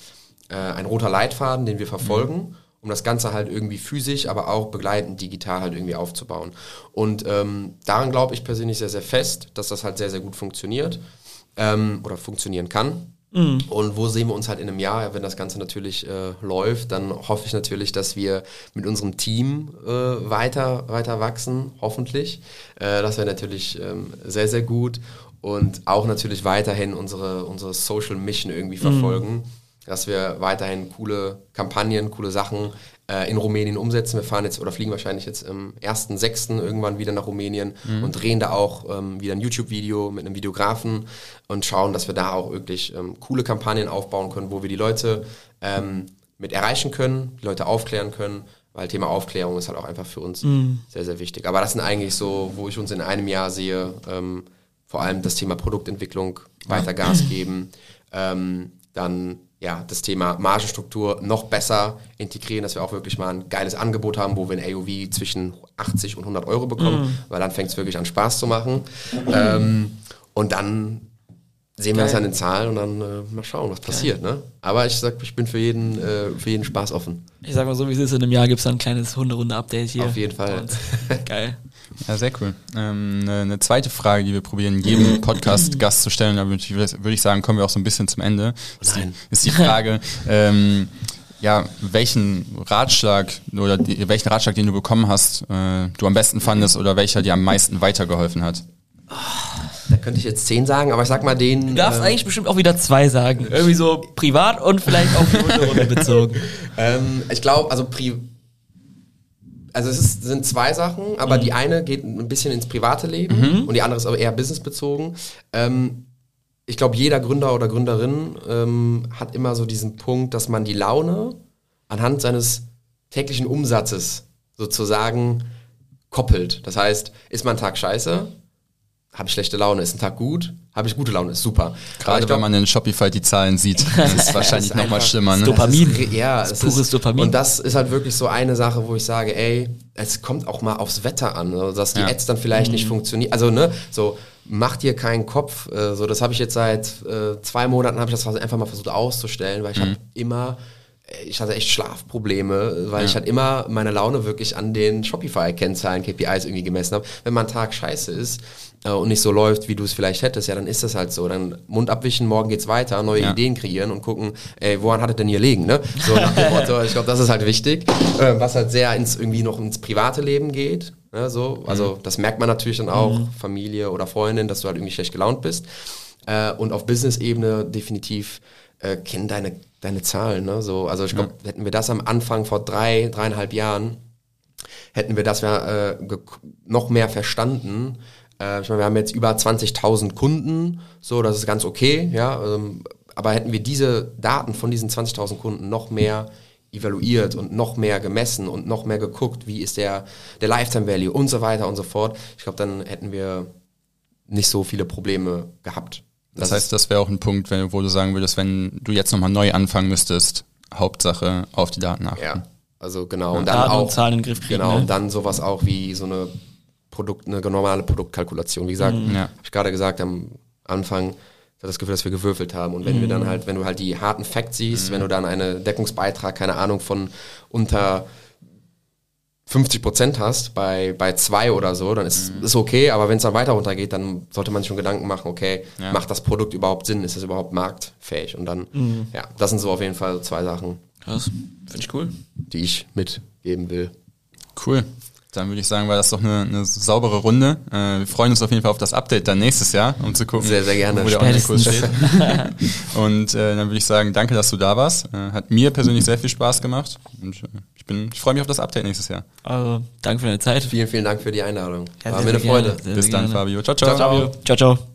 äh, ein roter Leitfaden, den wir verfolgen. Mhm. um das Ganze halt irgendwie physisch, aber auch begleitend digital halt irgendwie aufzubauen. Und ähm, daran glaube ich persönlich sehr, sehr fest, dass das halt sehr, sehr gut funktioniert ähm, oder funktionieren kann. Mhm. Und wo sehen wir uns halt in einem Jahr, wenn das Ganze natürlich äh, läuft, dann hoffe ich natürlich, dass wir mit unserem Team äh, weiter, weiter wachsen, hoffentlich. Äh, das wäre natürlich ähm, sehr, sehr gut und auch natürlich weiterhin unsere, unsere Social Mission irgendwie mhm. verfolgen, mhm. dass wir weiterhin coole Kampagnen, coole Sachen äh, in Rumänien umsetzen. Wir fahren jetzt oder fliegen wahrscheinlich jetzt im 1.6. irgendwann wieder nach Rumänien mhm. und drehen da auch ähm, wieder ein YouTube-Video mit einem Videografen und schauen, dass wir da auch wirklich ähm, coole Kampagnen aufbauen können, wo wir die Leute ähm, mit erreichen können, die Leute aufklären können weil Thema Aufklärung ist halt auch einfach für uns mm. sehr, sehr wichtig. Aber das sind eigentlich so, wo ich uns in einem Jahr sehe, ähm, vor allem das Thema Produktentwicklung weiter Gas geben, ähm, dann ja, das Thema Margenstruktur noch besser integrieren, dass wir auch wirklich mal ein geiles Angebot haben, wo wir ein AOV zwischen 80 und 100 Euro bekommen, mm. weil dann fängt es wirklich an Spaß zu machen. Ähm, und dann sehen wir das an den Zahlen und dann äh, mal schauen, was passiert. Ne? Aber ich sag, ich bin für jeden, äh, für jeden Spaß offen. Ich sag mal so, wie es ist, in einem Jahr gibt es dann ein kleines Hunderunde-Update hier. Auf jeden Fall. Geil. Ja, sehr cool. Ähm, eine, zweite Frage, die wir probieren, jedem Podcast-Gast zu stellen, da würde ich, würd ich sagen, kommen wir auch so ein bisschen zum Ende. Ist die, ist die Frage, ähm, ja, welchen Ratschlag oder die, welchen Ratschlag, den du bekommen hast, äh, du am besten fandest oder welcher dir am meisten weitergeholfen hat? Da könnte ich jetzt zehn sagen, aber ich sag mal den. Du darfst äh, eigentlich bestimmt auch wieder zwei sagen. Irgendwie so privat und vielleicht auch die Runde bezogen. ähm, ich glaube, also pri also es ist, sind zwei Sachen, aber mhm. die eine geht ein bisschen ins private Leben mhm. und die andere ist aber eher businessbezogen. Ähm, ich glaube, jeder Gründer oder Gründerin ähm, hat immer so diesen Punkt, dass man die Laune anhand seines täglichen Umsatzes sozusagen koppelt. Das heißt, ist mein Tag scheiße, habe ich schlechte Laune, ist ein Tag gut, habe ich gute Laune, ist super. Gerade glaub, wenn man in Shopify die Zahlen sieht, ist wahrscheinlich nochmal schlimmer. Ne? Dopamin. Ist, ja, das ist pures ist, Dopamin. Und das ist halt wirklich so eine Sache, wo ich sage, ey, es kommt auch mal aufs Wetter an, dass die ja. Ads dann vielleicht mhm. nicht funktionieren. Also, ne, so, mach dir keinen Kopf. Äh, so, das habe ich jetzt seit äh, zwei Monaten, habe ich das einfach mal versucht auszustellen, weil ich mhm. habe immer ich hatte echt Schlafprobleme, weil ja. ich halt immer meine Laune wirklich an den Shopify-Kennzahlen, KPIs irgendwie gemessen habe. Wenn mein Tag scheiße ist, und nicht so läuft, wie du es vielleicht hättest, ja, dann ist das halt so. Dann Mund abwischen, morgen geht's weiter, neue ja. Ideen kreieren und gucken, ey, woran hat es denn hier liegen, ne? So nach dem Motto, ich glaube, das ist halt wichtig, äh, was halt sehr ins irgendwie noch ins private Leben geht, ne, so. Also, mhm. das merkt man natürlich dann auch, mhm. Familie oder Freundin, dass du halt irgendwie schlecht gelaunt bist. Äh, und auf Business-Ebene definitiv äh, kennen deine, deine Zahlen, ne? So, also ich glaube, ja. hätten wir das am Anfang vor drei, dreieinhalb Jahren, hätten wir das ja äh, noch mehr verstanden, äh, ich meine, wir haben jetzt über 20.000 Kunden, so, das ist ganz okay, ja. Ähm, aber hätten wir diese Daten von diesen 20.000 Kunden noch mehr evaluiert und noch mehr gemessen und noch mehr geguckt, wie ist der, der Lifetime Value und so weiter und so fort, ich glaube, dann hätten wir nicht so viele Probleme gehabt. Das, das heißt, das wäre auch ein Punkt, wenn, wo du sagen würdest, wenn du jetzt nochmal neu anfangen müsstest, Hauptsache auf die Daten achten. Ja, Also genau. Und dann Daten auch und Zahlen in den Griff kriegen. Genau. Ne? Und dann sowas auch wie so eine Produkt, eine normale Produktkalkulation. Wie gesagt, mhm. ja. habe ich gerade gesagt am Anfang, ich das Gefühl, dass wir gewürfelt haben. Und wenn mhm. wir dann halt, wenn du halt die harten Facts siehst, mhm. wenn du dann einen Deckungsbeitrag, keine Ahnung, von unter 50 Prozent hast bei, bei zwei oder so, dann ist mhm. ist okay, aber wenn es dann weiter runtergeht, dann sollte man sich schon Gedanken machen, okay, ja. macht das Produkt überhaupt Sinn? Ist es überhaupt marktfähig? Und dann, mhm. ja, das sind so auf jeden Fall zwei Sachen. Krass, finde ich cool. Die ich mitgeben will. Cool. Dann würde ich sagen, war das doch eine, eine saubere Runde. Äh, wir freuen uns auf jeden Fall auf das Update dann nächstes Jahr, um zu gucken, sehr, sehr gerne. wo der Online-Kurs steht. und äh, dann würde ich sagen, danke, dass du da warst. Äh, hat mir persönlich sehr viel Spaß gemacht. Und äh, ich, bin, ich freue mich auf das Update nächstes Jahr. Also, danke für deine Zeit. Vielen, vielen Dank für die Einladung. Ja, War mir eine Freude. Bis dann, gerne. Fabio. Ciao, ciao. Ciao, ciao. ciao.